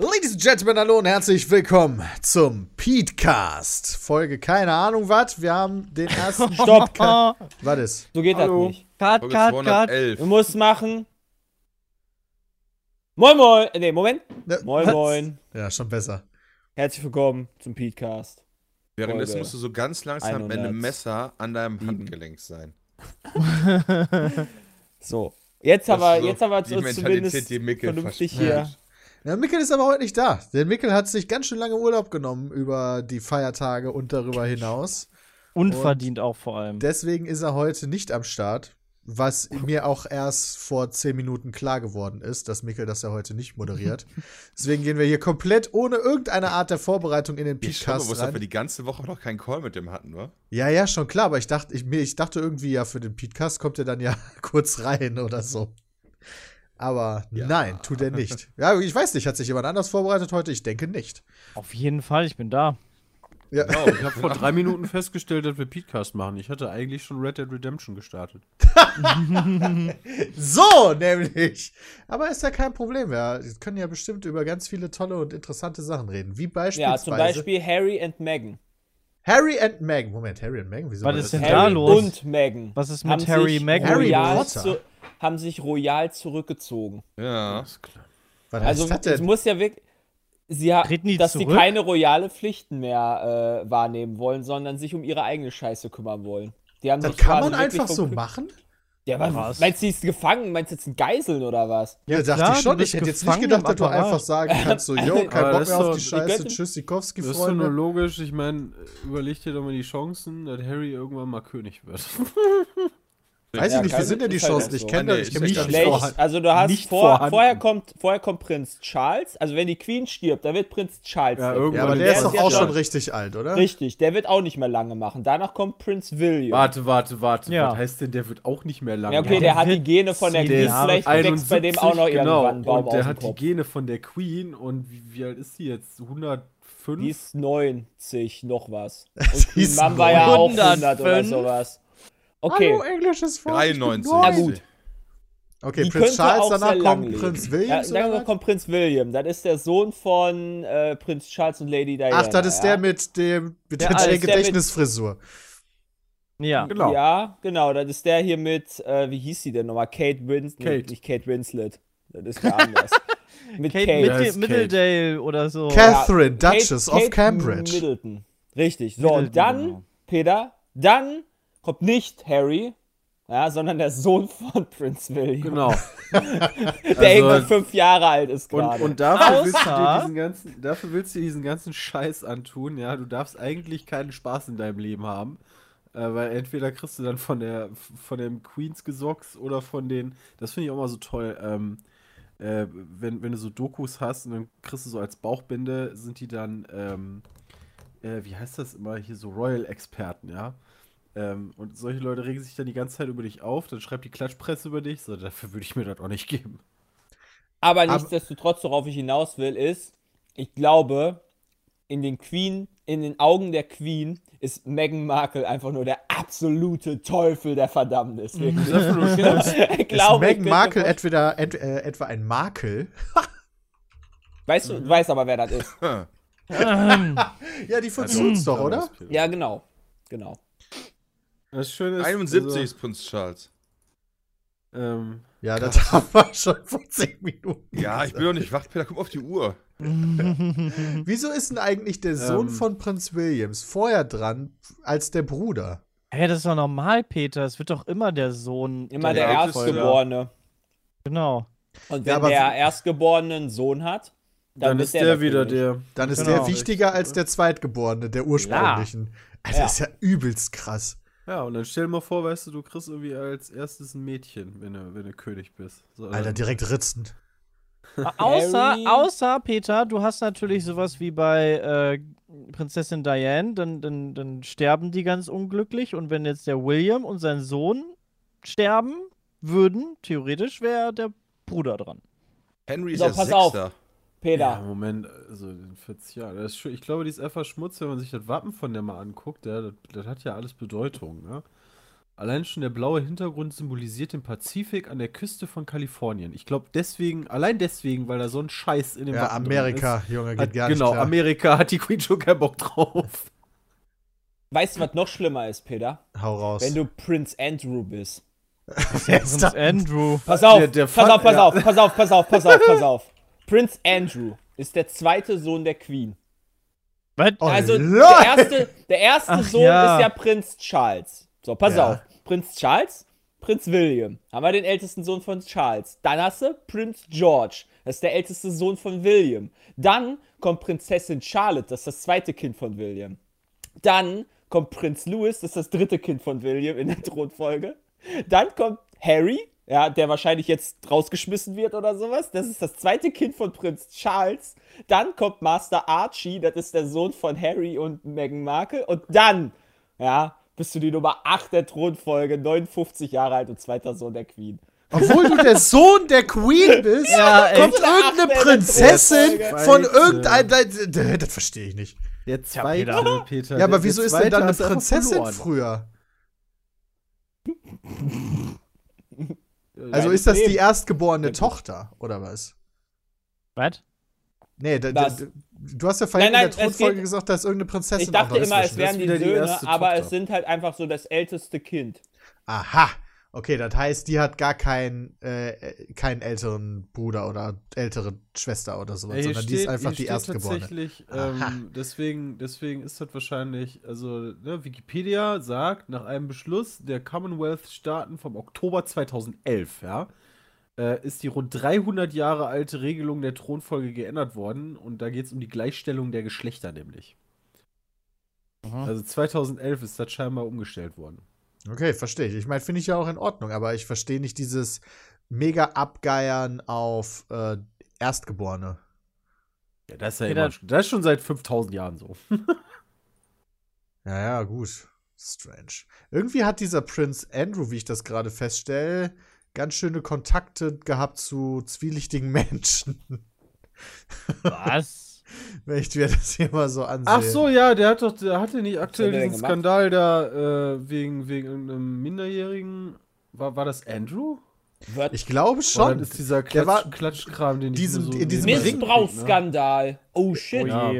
Ladies and Gentlemen, hallo und herzlich willkommen zum Petecast. Folge keine Ahnung was. Wir haben den ersten Stopp! Was ist? So geht Hallo. das nicht. Cut, Folge cut, cut. 211. Du musst machen. Moin Moin. Ne, Moment. Ne, Moin was? Moin. Ja, schon besser. Herzlich willkommen zum Petecast. Währenddessen musst du so ganz langsam mit einem 107. Messer an deinem Handgelenk sein. So. Jetzt Das haben wir, ist so jetzt die Mentalität, zumindest die vernünftig verspricht. hier. Ja, Mikkel ist aber heute nicht da. Denn Mikkel hat sich ganz schön lange Urlaub genommen über die Feiertage und darüber hinaus. Unverdient auch vor allem. Deswegen ist er heute nicht am Start. Was mir auch erst vor zehn Minuten klar geworden ist, dass Mikkel das ja heute nicht moderiert. Deswegen gehen wir hier komplett ohne irgendeine Art der Vorbereitung in den Ich schon Podcast bewusst, dass wir rein. die ganze Woche noch keinen Call mit dem hatten, wa? Ja, ja, schon klar, aber ich dachte, ich, mir, ich dachte irgendwie, ja, für den Podcast kommt er dann ja kurz rein oder so. Aber Ja. nein, tut er nicht. Ja, ich weiß nicht, hat sich jemand anders vorbereitet heute? Ich denke nicht. Auf jeden Fall, ich bin da. Ja. Genau, ich habe vor drei Minuten festgestellt, dass wir Podcast machen. Ich hatte eigentlich schon Red Dead Redemption gestartet. So, nämlich. Aber ist ja kein Problem. Ja. Wir können ja bestimmt über ganz viele tolle und interessante Sachen reden. Wie Ja, beispielsweise zum Beispiel Harry and Meghan. Harry and Meghan. Moment, Harry and Meghan? Wieso Was ist denn da Harry los? und Meghan. Was ist haben mit Harry sich Meghan? Harry Potter. Haben sich royal zurückgezogen. Ja. Ist klar. Was Also heißt das es muss ja wirklich. Sie ha dass sie zurück? keine royale Pflichten mehr äh, wahrnehmen wollen, sondern sich um ihre eigene Scheiße kümmern wollen. Die haben Das sich kann man einfach so machen? Ja, aber Was? meinst du, sie ist gefangen? Meinst du jetzt ein Geiseln oder was? Ja, dachte klar, ich schon. Ich hätte jetzt nicht gedacht, dass du einfach sagen kannst, so, yo, kein Bock das mehr ist auf doch- die die Scheiße, könnten- Tschüssikowski, Das ist doch nur Freunde. logisch. Ich meine, überleg dir doch mal die Chancen, dass Harry irgendwann mal König wird. Weiß Ja, ich nicht, wie keine- sind denn die halt Chancen? auch Ich so. kenne Nee, das, ich ist kenn nicht Schlecht. Also du hast Nicht vor, vorhanden. vorher kommt vorher kommt Prinz Charles. Also wenn die Queen stirbt, dann wird Prinz Charles. Ja, irgendwann Ja, aber Und der ist der doch auch ja schon richtig alt, oder? Richtig, der wird auch nicht mehr lange machen. Danach kommt Prinz William. warte, warte, warte. Ja. Was heißt denn, der wird auch nicht mehr lange? Ja, okay, Ja, der hat die Gene von der Queen. Vielleicht wächst bei dem auch noch 71, irgendwann genau. Baum Und der aus hat dem die. Gene von der Queen und wie, wie alt ist die jetzt? 105? Die ist 90 noch was. Sie Und Mom war ja auch 105. 100 oder sowas. Okay, Hallo, englisches Volk. ich bin 93. neu. na gut. Okay, Die Prinz Charles, danach kommt leben. Prinz Ja, dann oder was? kommt Prinz William. Das ist der Sohn von äh, Prinz Charles und Lady Diana. Ach, das ist ja? der mit dem mit der, Der der der Gedächtnisfrisur. Ja. Genau. Ja, genau. Das ist der hier mit, äh, wie hieß sie denn nochmal? Kate Winslet. Kate. Nicht Kate Winslet. Das ist wer anders. mit Kate, Kate. Heißt Middledale oder so. Catherine, Kate- Duchess Kate of Cambridge. Middleton. Richtig. So, Middleton, und dann, genau. Peter, dann kommt nicht Harry, ja, sondern der Sohn von Prinz William. Genau. Der irgendwann fünf Jahre alt ist Und, gerade. und dafür, willst du dir Außer- diesen ganzen, dafür willst du dir diesen ganzen Scheiß antun, ja. Du darfst eigentlich keinen Spaß in deinem Leben haben. Äh, weil entweder kriegst du dann von der von dem Queens Gesocks oder von den, das finde ich auch mal so toll, ähm, äh, wenn, wenn du so Dokus hast und dann kriegst du so als Bauchbinde, sind die dann, ähm, äh, wie heißt das immer, hier so Royal-Experten, ja. Ähm, und solche Leute regen sich dann die ganze Zeit über dich auf, dann schreibt die Klatschpresse über dich, so, dafür würde ich mir das auch nicht geben. Aber Aber- nichtsdestotrotz, worauf ich hinaus will, ist, ich glaube, in den Queen, in den Augen der Queen ist Meghan Markle einfach nur der absolute Teufel der Verdammnis. Ich Ist glaube, ich Meghan Markle entweder, ent, äh, etwa ein Makel? Weißt du, du weißt aber, wer das ist. Ja, die von Suits doch, oder? Ja, genau. Genau. Das Schöne ist, 71 ist Prinz Charles. Also, ähm, Ja, das haben wir schon vor 10 Minuten. Ja, ich bin doch nicht wach, Peter, guck auf die Uhr. Wieso ist denn eigentlich der Sohn Ähm. von Prinz Williams vorher dran als der Bruder? Hä, das ist doch normal, Peter. Es wird doch immer der Sohn. Immer der Ja, Erstgeborene. Genau. Und Ja, wenn aber der Erstgeborene einen Sohn hat, dann, dann, ist der, wieder König. der. Dann ist Genau. der wichtiger als der Zweitgeborene, der ursprünglichen. Also, Ja. Das ist ja übelst krass. Ja, und dann stell dir mal vor, weißt du, du kriegst irgendwie als erstes ein Mädchen, wenn du, wenn du König bist. So, Alter, direkt ritzen. Außer, außer, Peter, du hast natürlich sowas wie bei äh, Prinzessin Diane, dann, dann, dann sterben die ganz unglücklich und wenn jetzt der William und sein Sohn sterben würden, theoretisch wäre der Bruder dran. Henry ist So, ja pass auf. Peter. Ja, Moment, also in 40 Jahren. Das ist schon, ich glaube, die ist einfach Schmutz, wenn man sich das Wappen von der mal anguckt. Ja, das, das hat ja alles Bedeutung. Ne? Allein schon der blaue Hintergrund symbolisiert den Pazifik an der Küste von Kalifornien. Ich glaube deswegen, allein deswegen, weil da so ein Scheiß in dem Ja, Wappen drin Amerika, Junge, ist, geht hat, gar genau, nicht klar. Amerika hat die Queen schon keinen Bock drauf. Weißt du, was noch schlimmer ist, Peter? Hau raus. Wenn du Prince Andrew bist. Wer ist? Andrew. Pass auf, Der- der pass Fun- auf, pass ja. auf, pass auf, pass auf, pass auf, pass auf. Prince Andrew ist der zweite Sohn der Queen. Was? Oh, Also lol. der erste, der erste Ach, Sohn ja. ist ja Prinz Charles. So, pass Ja. auf. Prinz Charles, Prinz William. Haben wir den ältesten Sohn von Charles. Dann hast du Prinz George. Das ist der älteste Sohn von William. Dann kommt Prinzessin Charlotte. Das ist das zweite Kind von William. Dann kommt Prinz Louis. Das ist das dritte Kind von William in der Thronfolge. Dann kommt Harry. Ja, der wahrscheinlich jetzt rausgeschmissen wird oder sowas. Das ist das zweite Kind von Prinz Charles. Dann kommt Master Archie, das ist der Sohn von Harry und Meghan Markle. Und dann, ja, bist du die Nummer 8 der Thronfolge, 59 Jahre alt und zweiter Sohn der Queen. Obwohl du der Sohn der Queen bist, Ja, kommt irgendeine Prinzessin von Scheiße. irgendein. Das, verstehe ich nicht. Der zweite, Peter. Peter. Ja, aber wieso ist denn dann eine Prinzessin früher? Äh, Also ist das die Leben. erstgeborene Tochter, oder was? Was? Nee, da, da, du hast ja vorhin Nein, in nein, der es Thronfolge geht- gesagt, da ist irgendeine Prinzessin. Ich dachte immer, es wären die die Söhne, erste aber Tochter. es sind halt einfach so das älteste Kind. Aha. Okay, das heißt, die hat gar keinen, äh, keinen älteren Bruder oder ältere Schwester oder sowas, Ja, sondern die ist einfach hier die steht Erstgeborene. Tatsächlich, ähm, deswegen, deswegen ist das wahrscheinlich, also ne, Wikipedia sagt, nach einem Beschluss der Commonwealth-Staaten vom Oktober 2011, ja, äh, ist die rund 300 Jahre alte Regelung der Thronfolge geändert worden und da geht es um die Gleichstellung der Geschlechter nämlich. Aha. Also 2011 ist das scheinbar umgestellt worden. Okay, verstehe ich. Ich meine, finde ich ja auch in Ordnung, aber ich verstehe nicht dieses mega Abgeiern auf äh, Erstgeborene. Ja, das ist ja immer, schon- das ist schon seit 5000 Jahren so. Ja, ja, gut. Strange. Irgendwie hat dieser Prinz Andrew, wie ich das gerade feststelle, ganz schöne Kontakte gehabt zu zwielichtigen Menschen. Was? Wenn ich mir das hier mal so ansehe. Ach so, ja, der hat doch, der hatte nicht aktuell diesen? Skandal da äh, wegen, wegen irgendeinem Minderjährigen. War, war das Andrew? Wird Ich glaube Oder schon. das ist dieser Der war- Klatsch, Klatschkram, den ich Diesem- mir so in diesem Missbrauchsskandal. Oh shit. Oh Ja.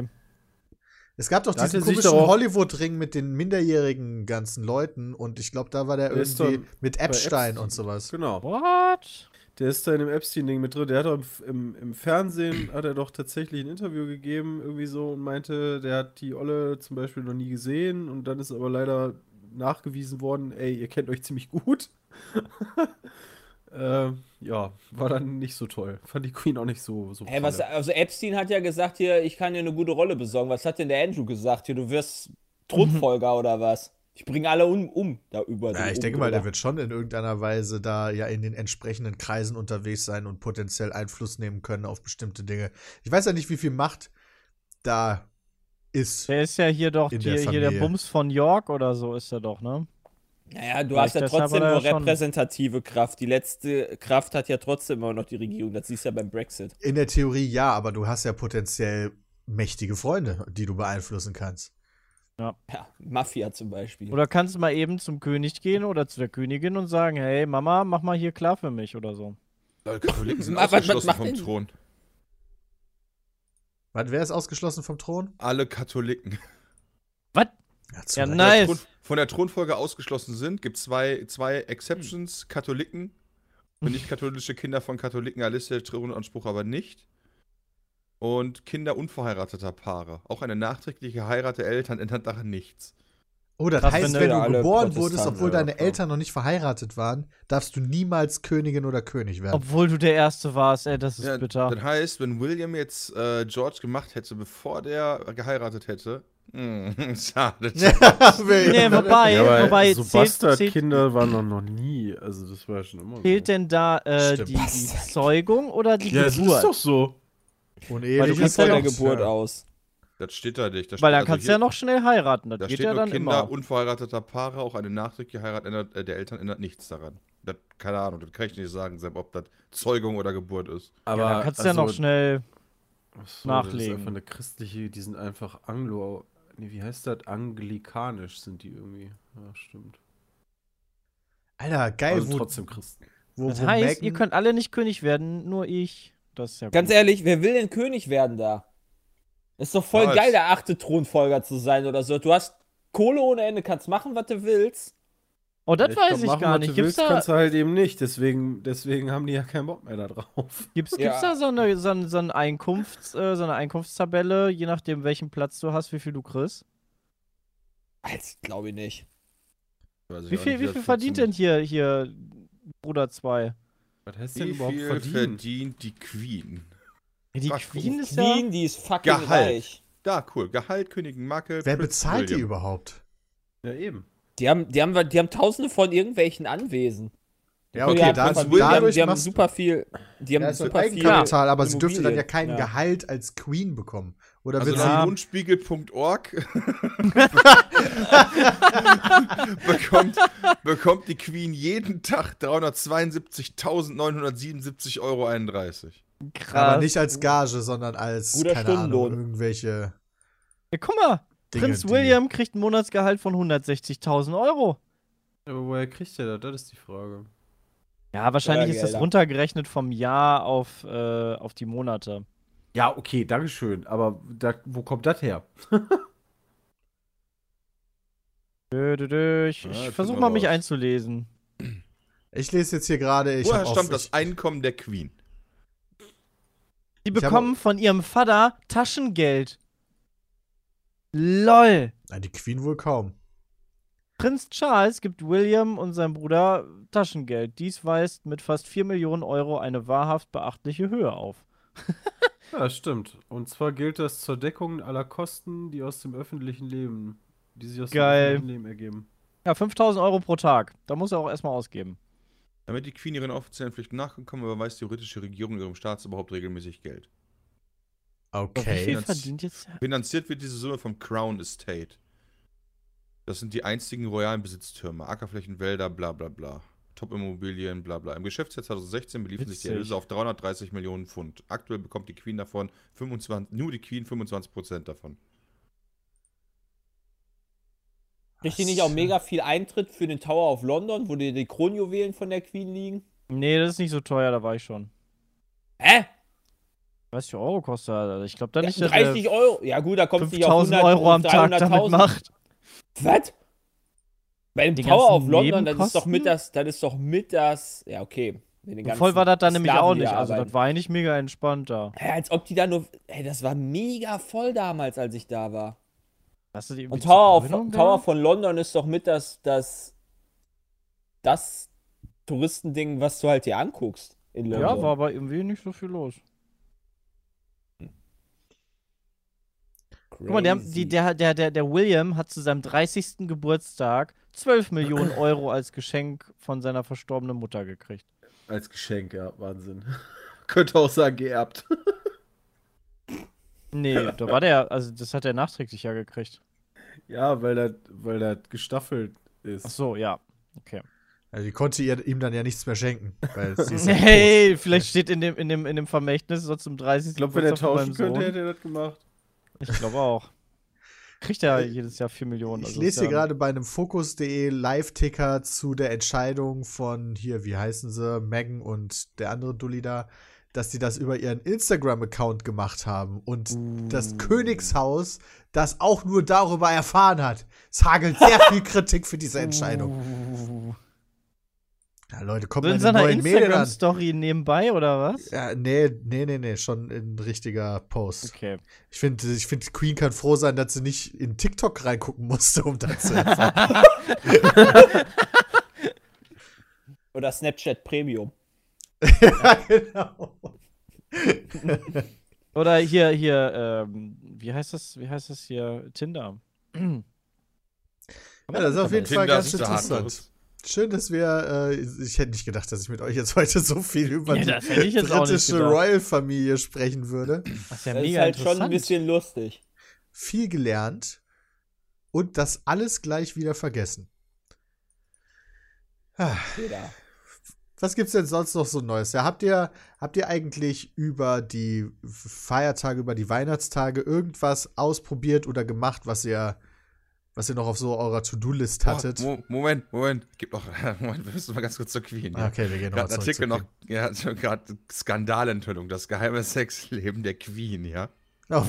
Es gab doch Da diesen komischen Hollywood-Ring mit den minderjährigen ganzen Leuten und ich glaube, da war der Der irgendwie mit Epstein Epstein. und sowas. Genau. What? Der ist da in dem Epstein-Ding mit drin. Der hat doch im, im, im Fernsehen, hat er doch tatsächlich ein Interview gegeben, irgendwie so, und meinte, der hat die Olle zum Beispiel noch nie gesehen und dann ist aber leider nachgewiesen worden, ey, ihr kennt euch ziemlich gut. äh, ja, war dann nicht so toll. Fand die Queen auch nicht so, so Hä, was, also Epstein hat ja gesagt hier, ich kann dir eine gute Rolle besorgen. Was hat denn der Andrew gesagt hier? Du wirst Thronfolger oder was? Ich bringe alle um, um da über. Ja, ich um denke mal, der wird schon in irgendeiner Weise da ja in den entsprechenden Kreisen unterwegs sein und potenziell Einfluss nehmen können auf bestimmte Dinge. Ich weiß ja nicht, wie viel Macht da ist. Der ist ja hier doch hier, der hier der. Bums von York oder so ist er doch, ne? Naja, du Vielleicht hast ja trotzdem nur schon- repräsentative Kraft. Die letzte Kraft hat ja trotzdem immer noch die Regierung. Das siehst du ja beim Brexit. In der Theorie ja, aber du hast ja potenziell mächtige Freunde, die du beeinflussen kannst. Ja, Mafia zum Beispiel. Oder kannst du mal eben zum König gehen oder zu der Königin und sagen, hey Mama, mach mal hier klar für mich oder so. Leute, Katholiken sind Was- was- was ausgeschlossen vom denn- Thron. Was, wer ist ausgeschlossen vom Thron? Alle Katholiken. Was? Ja, Ja, Recht. Von der nice. Thron- Von der Thronfolge ausgeschlossen sind, gibt es zwei, zwei Exceptions, Katholiken. Für nicht katholische Kinder von Katholiken erlisst der Thronanspruch aber nicht. Und Kinder unverheirateter Paare. Auch eine nachträgliche Heirat der Eltern ändert daran nichts. Oh, das Krass, heißt, wenn wenn du- geboren wurdest, obwohl ja, deine klar. Eltern noch nicht verheiratet waren, darfst du niemals Königin oder König werden. Obwohl du der Erste warst, ey, das ist Ja, bitter. Das heißt, wenn William jetzt äh, George gemacht hätte, bevor der geheiratet hätte, Hm, schade. Nee, wobei, Ja, wobei so Bastardkinder waren noch, noch nie. Also das war ja schon immer zählt so. denn da äh, die, die Zeugung oder die Ja, es ist Geburt? doch so. Unehelich Weil du Wie kannst von ja der Geburt aus. Das steht da nicht. Da Weil dann also kannst du ja noch schnell heiraten. Das Da geht steht ja nur dann Kinder immer. unverheirateter Paare, auch eine nachträgliche Heirat ändert, äh, der Eltern ändert nichts daran. Das, keine Ahnung, das kann ich nicht sagen, Sepp, ob das Zeugung oder Geburt ist. Aber ja, dann kannst du ja noch schnell. Ach so, Das ist nachlegen. einfach eine christliche, die sind einfach Anglo. Nee, wie heißt das? Anglikanisch sind die irgendwie. Ja, stimmt. Alter, geil, Also wo, trotzdem Christen. wo, Das wo heißt, Megan- ihr könnt alle nicht König werden, nur ich. Das ist ja Ganz gut. ehrlich, wer will denn König werden da? Ist doch voll Was? geil, der achte Thronfolger zu sein oder so. Du hast Kohle ohne Ende, kannst machen, was du willst. Oh, das Ja, weiß glaub, ich machen, gar nicht. Du Gibt's willst, da, kannst du halt eben nicht. Deswegen, deswegen haben die ja keinen Bock mehr da drauf. gibt's, Ja. gibt's da so eine, so, so, ein Einkunfts-, äh, so eine Einkunftstabelle, je nachdem, welchen Platz du hast, wie viel du kriegst? Als glaube ich nicht. Weiß ich Wie viel, nicht, wie viel verdient denn hier, hier Bruder 2? Was heißt denn Wie überhaupt viel verdienen? verdient die Queen? Die Frag- Queen ist ja. Queen, die ist fucking Gehalt. reich. Da, cool. Gehalt, Königin Marke. Wer bezahlt die William. überhaupt? Ja, eben. Die haben, die, haben, die haben tausende von irgendwelchen Anwesen. Ja, Die okay, da, Prinz dadurch die haben, die haben super viel. Die haben ja, ist super viel. Eigenkapital, aber sie dürfte dann ja kein Ja. Gehalt als Queen bekommen. Oder Also Ja. bekommt, bekommt die Queen jeden Tag 372.977,31 Euro. Krass. aber nicht als Gage, sondern als, Guter keine Ahnung, irgendwelche Ja, guck mal, Dinge, Prinz William kriegt ein Monatsgehalt von 160.000 Euro. Aber woher kriegt der das? Das ist die Frage. Ja, wahrscheinlich ist das runtergerechnet vom Jahr auf, äh, auf die Monate. Ja, okay, Dankeschön. Aber da, wo kommt das her? Dö, dö, dö. Ich, Ja, ich versuche mal, mich raus. einzulesen. Ich lese jetzt hier gerade. ich Woher stammt das Einkommen der Queen? Die habe- bekommen von ihrem Vater Taschengeld. LOL. Nein, die Queen wohl kaum. Prinz Charles gibt William und seinem Bruder Taschengeld. Dies weist mit fast 4 Millionen Euro eine wahrhaft beachtliche Höhe auf. Ja, stimmt. Und zwar gilt das zur Deckung aller Kosten, die aus dem öffentlichen Leben, die sich aus Geil. dem öffentlichen Leben ergeben. Ja, 5000 Euro pro Tag. Da muss er auch erstmal ausgeben. Damit die Queen ihren offiziellen Pflichten nachgekommen, überweist die britische Regierung ihrem Staatsoberhaupt regelmäßig Geld. Aber Wie viel Okay. verdient jetzt? Finanziert wird diese Summe vom Crown Estate. Das sind die einzigen royalen Besitztürme, Ackerflächen, Wälder, bla bla bla. Top-Immobilien, bla bla. Im Geschäftsjahr 2016 beliefen sich die Witzig. Erlöse auf 330 Millionen Pfund. Aktuell bekommt die Queen davon 25, nur die Queen 25% davon. Kriegt die nicht auch mega viel Eintritt für den Tower of London, wo die, die Kronjuwelen von der Queen liegen? Nee, das ist nicht so teuer, da war ich schon. Hä? 30 Euro kostet er. Ich glaube da Ja, nicht, dass 30 er Euro? Ja gut, da kommt nicht auf 5000 100 Euro am Tag damit 300.000. macht. Was? Bei dem Tower of London, das ist doch mit das, das ist doch mit das, ja okay. Voll war das dann nämlich auch nicht. Also das war eigentlich mega entspannt da. Hä, als ob die da nur, ey, das war mega voll damals, als ich da war. Hast du die Und Tower, Gewöhnung Tower von London ist doch mit das, das, das Touristending, was du halt hier anguckst in London. Ja, war aber irgendwie nicht so viel los. Guck mal, der, die, der, der, der, der William hat zu seinem 30. Geburtstag 12 Millionen Euro als Geschenk von seiner verstorbenen Mutter gekriegt. Als Geschenk, ja, Wahnsinn. Könnte auch sagen, geerbt. Nee, da war der, also das hat er nachträglich ja gekriegt. Ja, weil das, weil das gestaffelt ist. Ach so, ja. Okay. Also die konnte ihr, ihm dann ja nichts mehr schenken. Weil sie ist ja Hey, vielleicht steht in dem, in dem, in dem Vermächtnis so zum 30. Ich glaube, wenn er tauschen könnte, hätte er das gemacht. Ich glaube auch. Kriegt er jedes Jahr 4 Millionen. Ich also lese hier ja- gerade bei einem Fokus.de Live-Ticker zu der Entscheidung von hier, wie heißen sie, Megan und der andere Dulli da, dass sie das über ihren Instagram-Account gemacht haben und das Königshaus das auch nur darüber erfahren hat. Es hagelt sehr viel Kritik für diese Entscheidung. Ja, Leute, kommt So mal in eine seiner neuen Mädel an. Instagram-Story nebenbei, oder was? Ja, nee, nee, nee, nee, schon ein richtiger Post. Okay. Ich finde, ich find, Queen kann froh sein, dass sie nicht in TikTok reingucken musste, um das zu erfahren. Oder Snapchat Premium. ja, genau. Oder hier, hier, ähm, wie heißt das, wie heißt das hier? Tinder. Ja, das ist auf jeden Fall Tinder ganz interessant. Schön, dass wir, äh, ich hätte nicht gedacht, dass ich mit euch jetzt heute so viel über Ja, die britische. Royal-Familie sprechen würde. Das ist ja Das ist halt schon ein bisschen lustig. Viel gelernt und das alles gleich wieder vergessen. Ah. Was gibt's denn sonst noch so Neues? Ja, habt ihr, habt ihr eigentlich über die Feiertage, über die Weihnachtstage irgendwas ausprobiert oder gemacht, was ihr, was ihr noch auf so eurer To-Do-List hattet? Oh, Mo Moment, Moment. Gib noch. Moment, wir müssen mal ganz kurz zur Queen. Ah, okay, wir gehen noch Artikel zur noch, ja, gerade Skandalenthüllung, das geheime Sexleben der Queen, ja. Oh,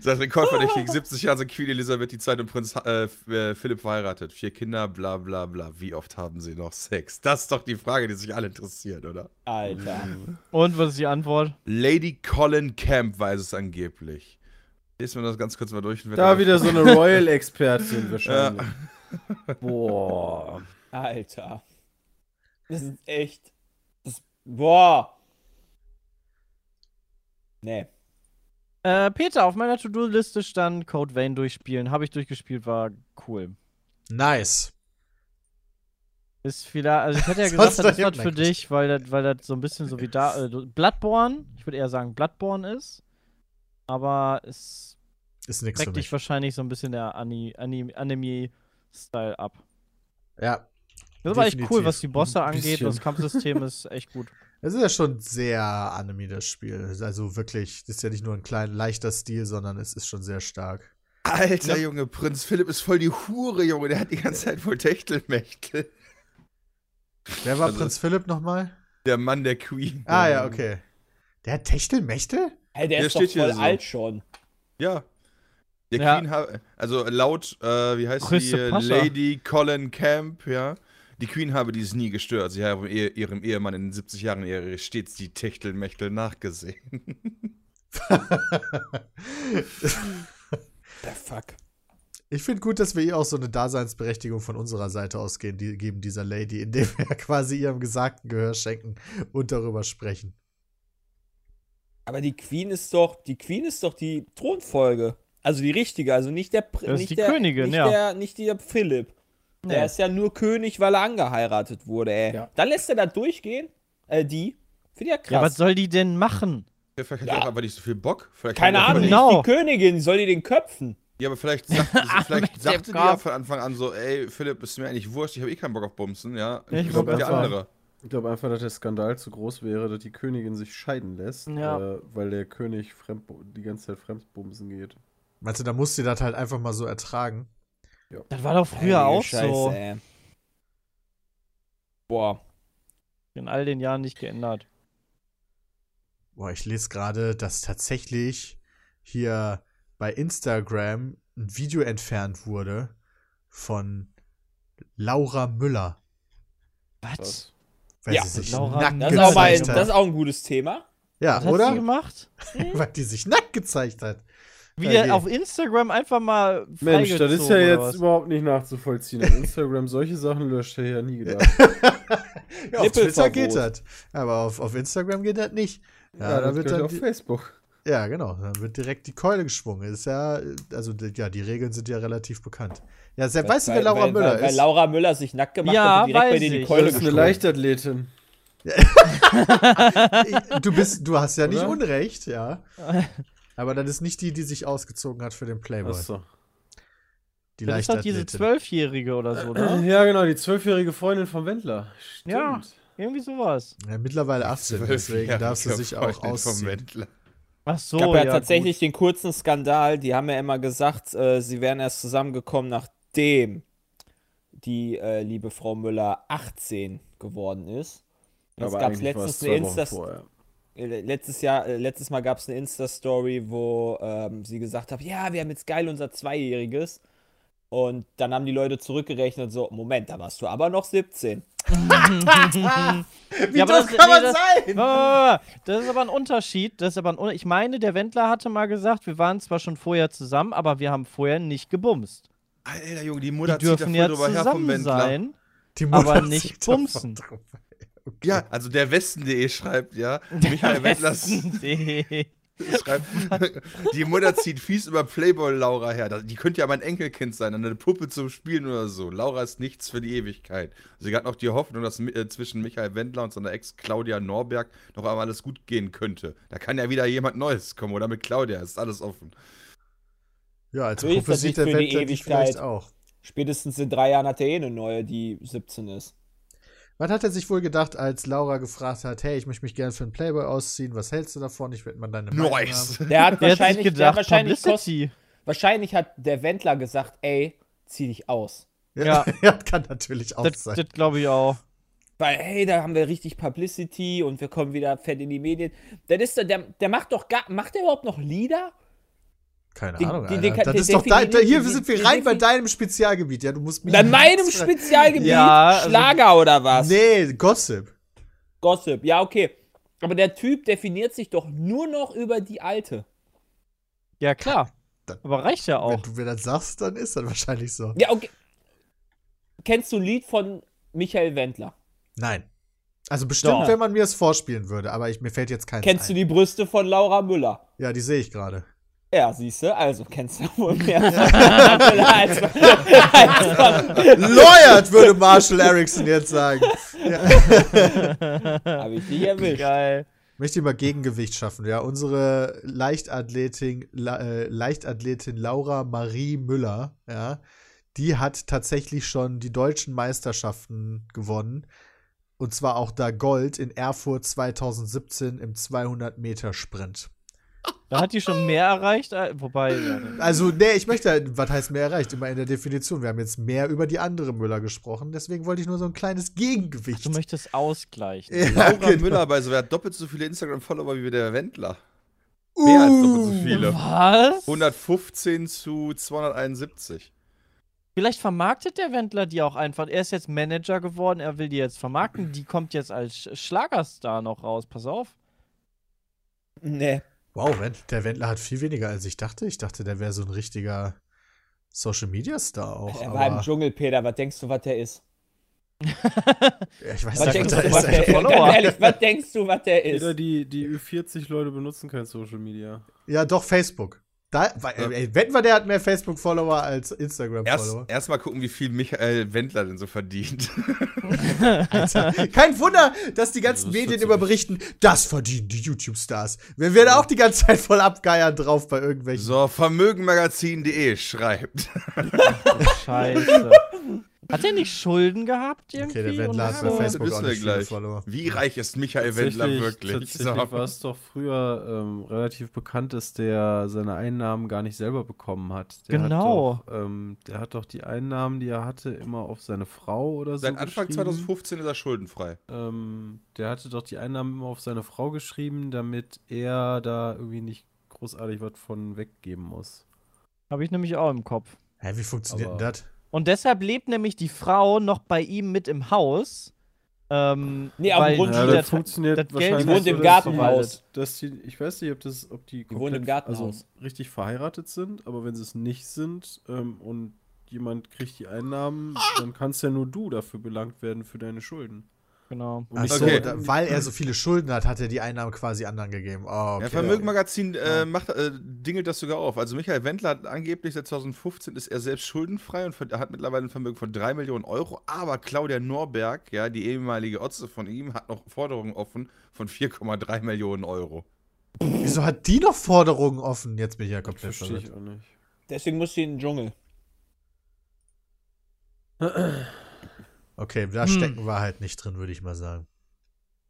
Seit rekordverdächtigen 70 Jahren sind Queen Elisabeth II. und Prinz äh, äh, Philipp verheiratet. Vier Kinder, bla bla bla. Wie oft haben sie noch Sex? Das ist doch die Frage, die sich alle interessiert, oder? Alter. Und was ist die Antwort? Lady Colin Camp weiß es angeblich. Lesen wir das ganz kurz mal durch. Da wieder so eine Royal-Expertin wahrscheinlich. Boah. Alter. Das ist echt. Das, boah. Nee. Äh, Peter, auf meiner To-Do-Liste stand Code Vein durchspielen. Habe ich durchgespielt, war cool. nice. Ist vielleicht, also ich hätte ja gesagt, das ist was für dich, weil das, weil das so ein bisschen so wie da, äh, Bloodborne, ich würde eher sagen Bloodborne ist. Aber es Ist prägt dich wahrscheinlich so ein bisschen der Ani- Ani- Anime-Style ab. Ja. Das war echt cool, was die Bosse angeht. Das Kampfsystem ist echt gut. Es ist ja schon sehr Anime, das Spiel. Also wirklich, das ist ja nicht nur ein kleiner, leichter Stil, sondern es ist schon sehr stark. Alter Junge, Prinz Philipp ist voll die Hure, Junge. Der hat die ganze Zeit voll Techtelmechtel. Wer war Also- Prinz Philipp nochmal? Der Mann der Queen. Ah ja, okay. Der hat Techtelmechtel? Hey, der Der ist doch steht hier voll so. alt schon. Ja. Der Ja. Queen habe, also laut, äh, wie heißt Größte die, äh, Pascha. Lady Colin Camp, ja. Die Queen habe dies nie gestört. Sie habe ihr- ihrem Ehemann in den 70 Jahren stets die Techtelmechtel nachgesehen. Der Fuck. Ich finde gut, dass wir ihr auch so eine Daseinsberechtigung von unserer Seite ausgehen, die geben dieser Lady, indem wir quasi ihrem gesagten Gehör schenken und darüber sprechen. Aber die Queen ist doch, die Queen ist doch die Thronfolge. Also die richtige, also nicht der, Das ist nicht die der, Königin, nicht ja. der, nicht der Philipp. Der Nee. ist ja nur König, weil er angeheiratet wurde, ey. Ja. Dann lässt er da durchgehen, äh, die. Finde ich ja krass. Ja, was soll die denn machen? Ja, vielleicht hat Ja. er auch einfach nicht so viel Bock. Vielleicht Keine Ahnung, Genau. die Königin, soll die den köpfen? Ja, aber vielleicht, sagt, vielleicht sagte die ja von Anfang an so, ey, Philipp, ist mir eigentlich wurscht, ich habe eh keinen Bock auf Bumsen, ja. Ja, ich Ich wollte der andere. Ich glaube einfach, dass der Skandal zu groß wäre, dass die Königin sich scheiden lässt, Ja. äh, weil der König fremd, die ganze Zeit fremdbumsen geht. Meinst du, da musst du das halt einfach mal so ertragen? Das war doch früher Heilige auch Scheiße, so. ey. Boah. In all den Jahren nicht geändert. Boah, ich lese gerade, dass tatsächlich hier bei Instagram ein Video entfernt wurde von Laura Müller, Was? Weil Ja, sie sich Laura nackt. Das ist, auch mal, gezeigt das ist hat. auch ein gutes Thema. Ja, Was hat sie oder? gemacht? weil die sich nackt gezeigt hat. Wie Ja, der auf Instagram einfach mal Mensch, das ist ja jetzt oder überhaupt nicht nachzuvollziehen. Auf Instagram solche Sachen löscht er ja nie gedacht. Ja, auf Twitter geht das. Aber auf, auf Instagram geht das nicht. Ja, da das wird dann auf Facebook. Ja, genau. Dann wird direkt die Keule geschwungen. Ist ja, also ja, die Regeln sind ja relativ bekannt. Ja, Sepp, weißt du, wer Weil- Laura weil, Müller weil, weil ist? Laura Müller sich nackt gemacht Ja, hat und direkt bei dir die ich. Das Keule ist eine. Leichtathletin. du bist, du hast ja nicht Oder? Unrecht, ja. Aber das ist nicht die, die sich ausgezogen hat für den Playboy. Achso. Die Das ist doch diese. Zwölfjährige oder so, ne? Ja, genau, die zwölfjährige Freundin von Wendler. Stimmt. Ja. Irgendwie sowas. Ja, mittlerweile 18, deswegen darfst du sich auch ausziehen. Wendler. Ach so, Es gab ja, ja tatsächlich den kurzen Skandal, die haben ja immer gesagt, äh, sie wären erst zusammengekommen, nachdem die äh, liebe Frau Müller 18 geworden ist. Es Aber gab war letztens es eine Insta vorher. äh, letztes Jahr, äh, letztes Mal gab es eine Insta-Story, wo ähm, sie gesagt hat, ja, wir haben jetzt geil unser Zweijähriges. Und dann haben die Leute zurückgerechnet, so, Moment, da warst du aber noch 17. Wie Ja, das- kann nee, man das- sein? Ah, Das ist aber ein Unterschied. Das ist aber ein Un ich meine, der Wendler hatte mal gesagt, wir waren zwar schon vorher zusammen, aber wir haben vorher nicht gebumst. Alter Junge, die Die Mutter zieht da dürfen ja drüber her vom zusammen Wendler. sein. Die aber zieht nicht bumsen. drüber. Ja, also der Westen.de schreibt, ja, Michael Wendlers. Schreibt, die Mutter zieht fies über Playboy Laura her. Die könnte ja mein Enkelkind sein, eine Puppe zum Spielen oder so. Laura ist nichts für die Ewigkeit. Sie hat noch die Hoffnung, dass äh, zwischen Michael Wendler und seiner Ex Claudia Norberg noch einmal alles gut gehen könnte. Da kann ja wieder jemand Neues kommen oder mit Claudia, ist alles offen. Ja, als So nicht der für die Wendler die Ewigkeit. vielleicht auch. Spätestens in drei Jahren hat er eh eine neue, die 17 ist. Was hat er sich wohl gedacht, als Laura gefragt hat, hey, ich möchte mich gerne für einen Playboy ausziehen, was hältst du davon? Ich werde mal deine Meinung Nice. haben. Der hat Der wahrscheinlich, der hat gedacht, wahrscheinlich, kost, Publicity. wahrscheinlich hat der Wendler gesagt, ey, zieh dich aus. Ja, ja, kann natürlich auch Das, sein. das glaube ich auch. Weil, hey, da haben wir richtig Publicity und wir kommen wieder fett in die Medien. Das ist, so- der, der macht doch gar, macht der überhaupt noch Lieder? Keine den- Ahnung, den- den- das den ist doch da, hier den- sind wir den rein bei deinem Spezialgebiet. Ja, du musst mich Bei meinem. Spezialgebiet? Ja, also- Schlager oder was? Nee, Gossip. Gossip, ja, okay. Aber der Typ definiert sich doch nur noch über die Alte. Ja, klar. Dann- Aber reicht ja Wenn auch. du mir das sagst, dann ist das wahrscheinlich so. Ja, okay. Kennst du ein Lied von Michael Wendler? Nein. Also bestimmt, Doch. wenn man mir das vorspielen würde, aber ich, mir fällt jetzt keins Kennst du ein. die Brüste von Laura Müller? Ja, die sehe ich gerade. Ja, siehst du, also kennst du wohl mehr als, Lawyered, würde Marshall Erickson jetzt sagen. Hab ich dich erwischt. Geil. möchte mal Gegengewicht schaffen. Ja, unsere Leichtathletin, äh, Leichtathletin Laura Marie Müller, ja, die hat tatsächlich schon die deutschen Meisterschaften gewonnen. Und zwar auch da Gold in Erfurt 2017 im 200 Meter Sprint. Da hat die schon mehr erreicht, wobei. Ja, Also, nee, ich möchte, was heißt mehr erreicht? Immer in der Definition. Wir haben jetzt mehr über die andere Müller gesprochen, deswegen wollte ich nur so ein kleines Gegengewicht. du möchtest ausgleichen. Ja, Laura genau. Müller bei so wer hat doppelt so viele Instagram-Follower wie der Wendler. Mehr als doppelt so Uh, viele. Was? 115 zu 271. Vielleicht vermarktet der Wendler die auch einfach. Er ist jetzt Manager geworden, er will die jetzt vermarkten. Die kommt jetzt als Sch- Schlagerstar noch raus. Pass auf. Nee. Wow, der Wendler hat viel weniger als ich dachte. Ich dachte, der wäre so ein richtiger Social Media Star auch. Er war im Dschungel, Peter. Was denkst du, was der ist? ja, ich weiß Was nicht, denkst was du, was ist. der, ganz ehrlich, was denkst du, was der Jeder, ist? die, die Ü40-Leute benutzen kein Social Media. Ja, doch, Facebook. Da, ey, wetten wir, der hat mehr Facebook-Follower als Erst Instagram-Follower. erstmal gucken, wie viel Michael Wendler denn so verdient. Alter. Kein Wunder, dass die ganzen Das Medien immer berichten, das verdienen die YouTube-Stars. Wir werden auch die ganze Zeit voll abgeiern drauf bei irgendwelchen. So, Vermögenmagazin.de schreibt. Scheiße. Hat er nicht Schulden gehabt irgendwie? Okay, der Wendler hat bei? Facebook wissen wir gleich. Wie reich ist Michael Wendler wirklich? Tatsächlich So. war es doch früher ähm, relativ bekannt, dass der seine Einnahmen gar nicht selber bekommen hat. Der Genau. Hat doch, ähm, der hat doch die Einnahmen, die er hatte, immer auf seine Frau oder so Seit Anfang geschrieben. 2015 ist er schuldenfrei. Ähm, der hatte doch die Einnahmen immer auf seine Frau geschrieben, damit er da irgendwie nicht großartig was von weggeben muss. Habe ich nämlich auch im Kopf. Hä, wie funktioniert denn das? Und deshalb lebt nämlich die Frau noch bei ihm mit im Haus. Ähm, Nee, Grundstück. die Ja, das- das funktioniert das Geld- wahrscheinlich Die wohnt im dass Gartenhaus. Die, dass die, ich weiß nicht, ob das, ob die, Die wohnt im Gartenhaus. also richtig verheiratet sind, aber wenn sie es nicht sind ähm, und jemand kriegt die Einnahmen, dann kannst ja nur du dafür belangt werden für deine Schulden. Genau. Und Ach nicht so, Okay. da, weil er so viele Schulden hat, hat er die Einnahmen quasi anderen gegeben. Oh, okay. Ja, Vermögenmagazin äh, macht, äh, dingelt das sogar auf. Also Michael Wendler hat angeblich seit 2015 ist er selbst schuldenfrei und hat mittlerweile ein Vermögen von 3 Millionen Euro. Aber Claudia Norberg, ja, die ehemalige Otze von ihm, hat noch Forderungen offen von 4,3 Millionen Euro. Wieso hat die noch Forderungen offen? Jetzt bin ich ja komplett Verstehe verwirrt. ich auch nicht. Deswegen muss sie in den Dschungel. Okay, da Hm. stecken wir halt nicht drin, würde ich mal sagen.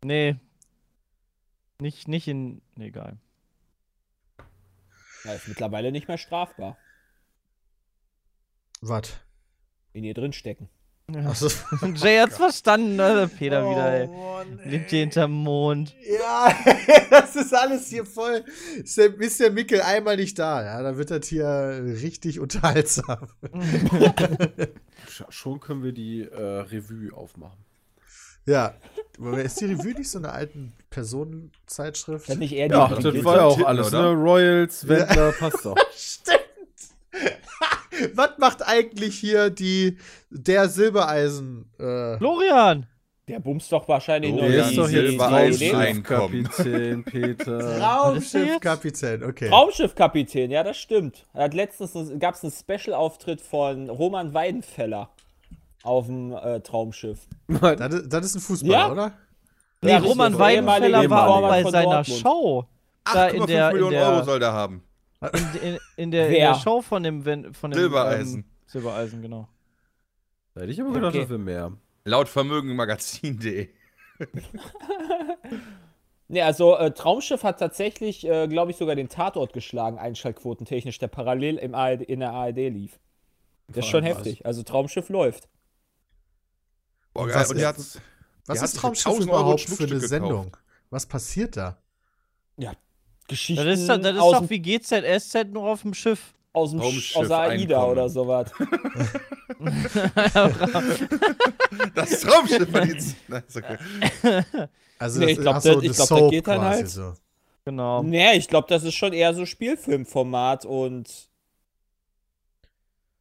Nee. Nicht, nicht in. Nee, egal. Ja, ist mittlerweile nicht mehr strafbar. Was? In ihr drin stecken. Achso. Jay hat's verstanden, ne? Der Peter wieder, ey. Mann, Lebt hier hinterm Mond. Ja, das ist alles hier voll. Ist der, ist der Mickel einmal nicht da, ja, dann wird das hier richtig unterhaltsam. Sch- Schon können wir die äh, Revue aufmachen. Ja. Aber ist die Revue nicht so eine alten Personenzeitschrift? Ist das nicht eher die Ja, das war ja auch alles, oder? ne? Royals, Wendler, passt doch. Stimmt. Was macht eigentlich hier die der Silbereisen? Äh, Florian! Der bumst doch wahrscheinlich Oh, nur Der ist doch jetzt. Raumschiffkapitän, Peter. Raumschiffkapitän, okay. Raumschiffkapitän, ja, das stimmt. Er hat letztens gab es einen Special-Auftritt von Roman Weidenfeller auf dem äh, Traumschiff. Das, ist- das ist ein Fußballer, Ja. oder? Nee, Ja, Roman Weidenfeller war auch bei seiner Dortmund. Show. Da in 8,5 der, in Millionen der, Euro soll der haben. In, in, in, der, in der Show von dem, von dem Silbereisen. Ähm, Silbereisen, genau. Da hätte ich aber gedacht, Okay. das wäre mehr. Laut Vermögenmagazin.de. Ne, also äh, Traumschiff hat tatsächlich, äh, glaube ich, sogar den Tatort geschlagen, einschaltquotentechnisch, der parallel im ARD, in der ARD lief. Das ist schon Was? heftig. Also Traumschiff läuft. Boah, Und geil. was Und der ist- hat Was ist Traumschiff 1000 Euro überhaupt für eine Sendung? Was passiert da? Geschichten Das ist, doch- das ist aus, doch wie GZSZ nur auf dem Schiff. aus, dem, Traumschiff aus der AIDA Einkommen. oder sowas. das Traumschiff verdient. Nein, ist okay. Also, Nee, das ich glaub, ach so, das- glaub, das geht dann halt. So. Genau. nee, ich glaube, das ist schon eher so Spielfilmformat und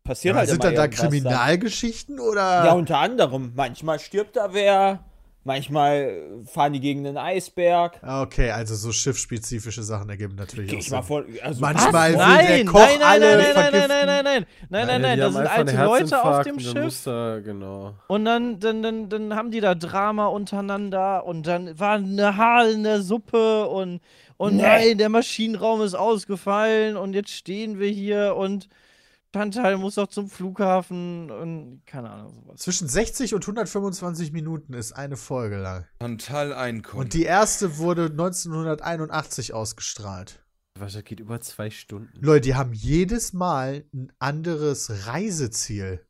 passiert Ja, halt sind immer dann da irgendwas Kriminalgeschichten oder? Ja, unter anderem. Manchmal stirbt da wer, manchmal fahren die gegen einen Eisberg. Ah, okay, also so schiffsspezifische Sachen ergeben natürlich auch vor. Also, Manchmal will Nein, der nein, Koch nein, nein, alle nein, nein, nein, vergiften. nein, nein, nein, nein, nein, nein, die das haben sind einfach alte einen Leute auf Herzinfarkt dem und dann Schiff muss da, genau. und dann, dann, dann, dann haben die da Drama untereinander und dann war eine Haar in der Suppe und, und Nee. nein, der Maschinenraum ist ausgefallen und jetzt stehen wir hier und Chantal muss doch zum Flughafen und keine Ahnung, sowas. Zwischen 60 und 125 Minuten ist eine Folge lang. Chantal Einkommen. Und die erste wurde 1981 ausgestrahlt. Was, das geht über zwei Stunden. Leute, die haben jedes Mal ein anderes Reiseziel.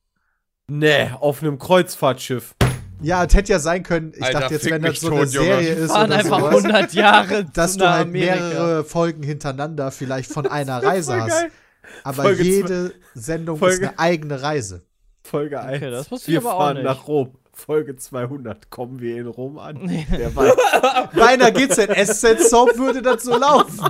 Nee, auf einem Kreuzfahrtschiff. Ja, es hätte ja sein können, ich Alter, dachte jetzt, wenn das so eine tot, Junge. Serie ist oder einfach sowas, 100 Jahre dass du halt Amerika. mehrere Folgen hintereinander vielleicht von einer Reise hast. geil. Aber Folge jede Sendung ist Folge- eine eigene Reise. Folge 1. das wusste wir ich aber auch fahren nicht. nach Rom. Folge 200. Kommen wir in Rom an. Nee. Bei einer GZSZ-Soap würde das so laufen.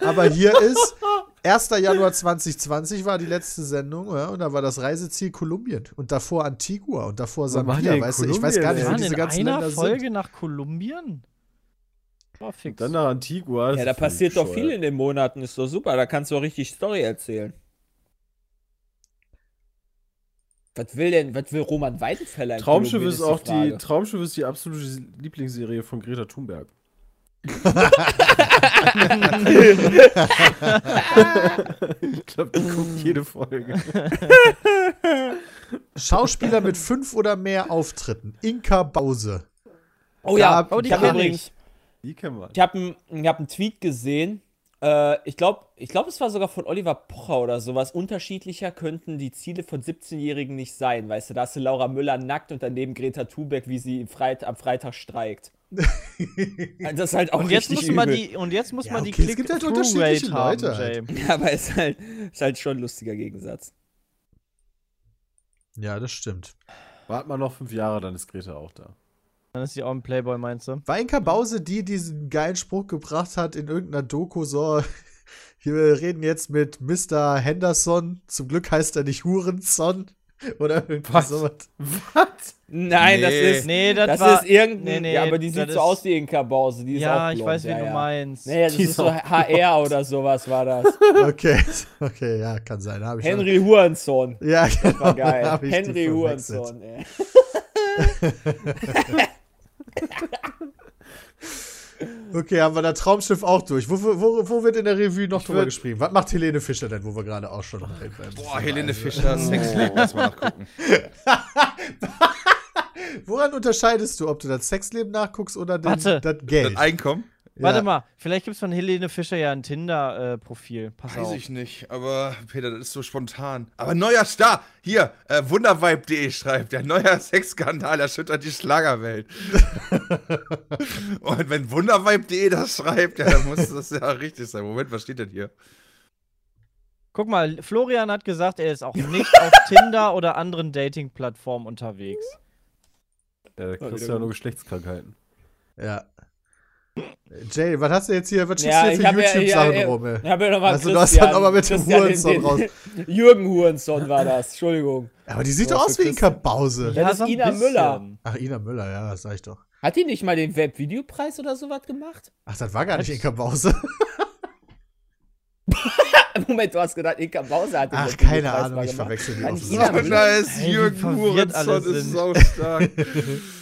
Aber hier ist 1. Januar 2020 war die letzte Sendung, ja, und da war das Reiseziel Kolumbien und davor Antigua und davor Sambia, in weißt du, ich weiß gar nicht, wo diese in ganzen einer Länder Folge sind. nach Kolumbien? War fix. dann nach Antigua. ja, da passiert doch viel in den Monaten, ist doch super. Da kannst du auch richtig Story erzählen. Was will denn, was will Roman Weidenfeller in Traumschiff Kolumbien, ist auch die, Frage. Traumschiff ist die absolute Lieblingsserie von Greta Thunberg. ich glaube, die guckt jede Folge. Schauspieler mit fünf oder mehr Auftritten. Inka Bause. Oh ja, oh, die ich habe kenn übrigens, Die kennen wir. ich habe einen hab Tweet gesehen. Äh, ich glaube, ich glaub, es war sogar von Oliver Pocher oder sowas. Unterschiedlicher könnten die Ziele von 17-Jährigen nicht sein. Weißt du, da hast du Laura Müller nackt und daneben Greta Thunberg, wie sie Freit am Freitag streikt. das ist halt auch Und jetzt richtig muss man die und jetzt muss Ja, man die okay, es gibt halt unterschiedliche haben, Leute halt. Ja, aber es ist halt, ist halt schon ein lustiger Gegensatz. Ja, das stimmt. Wart mal noch fünf Jahre, dann ist Greta auch da. Dann ist sie auch ein Playboy, meinst du? War Inka Bause die, die diesen geilen Spruch gebracht hat in irgendeiner Doku, so, wir reden jetzt mit Mr. Henderson, zum Glück heißt er nicht Hurenson oder irgendwie Was? sowas. Was? Nein, das Nee. ist. Nee, das, Das, war. ist irgendein. nee, nee, ja, aber die sieht das so aus wie Inka Bause. Die ist ja, auch ich blond, weiß, wie ja, du ja. meinst. Nee, das Die ist so HR oder sowas war das. Okay, okay, ja, kann sein. Hab ich schon- Henry Hurenson. Ja, genau. War geil. hab ich die Henry. Hurenson, ey. Okay, haben wir das Traumschiff auch durch. Wo, wo, wo wird in der Revue noch drüber würd- geschrieben? Was macht Helene Fischer denn, wo wir gerade auch schon beim- Boah, Helene Fischer, Sexleben, lass mal nachgucken. Woran unterscheidest du, ob du das Sexleben nachguckst oder den, das Geld? Das Einkommen? Warte Ja. mal, vielleicht gibt es von Helene Fischer ja ein Tinder-Profil. Pass Weiß auf. ich nicht, aber Peter, das ist so spontan. Aber neuer Star! Hier, äh, wundervibe.de schreibt, der neuer Sexskandal erschüttert die Schlagerwelt. Und wenn wundervibe.de das schreibt, ja, dann muss das ja richtig sein. Moment, was steht denn hier? Guck mal, Florian hat gesagt, er ist auch nicht auf Tinder oder anderen Dating-Plattformen unterwegs. Ja, da kriegst du ja nur Geschlechtskrankheiten. Ja. Jay, was hast du jetzt hier? Was schickst Ja, du hier für hab ja- YouTube-Sachen ja, ja. rum, ey? Ich habe ja nochmal Also, du hast dann aber mit dem Hurensohn raus. Jürgen Hurensohn war das, Entschuldigung. Aber die sieht doch aus wie ein. Kabause. Ja, das ist so Ina Müller. Ach, Ina Müller, ja, das sag ich doch. Hat die nicht mal den Webvideopreis oder sowas gemacht? Ach, das war gar nicht Inka Bause. Moment, du hast gedacht, Inka Bause hat den Ach, Webvideopreis keine Ahnung, ich verwechsel die auch ich so. Ina Müller? da ist Jürgen Hurensohn, ist sau stark.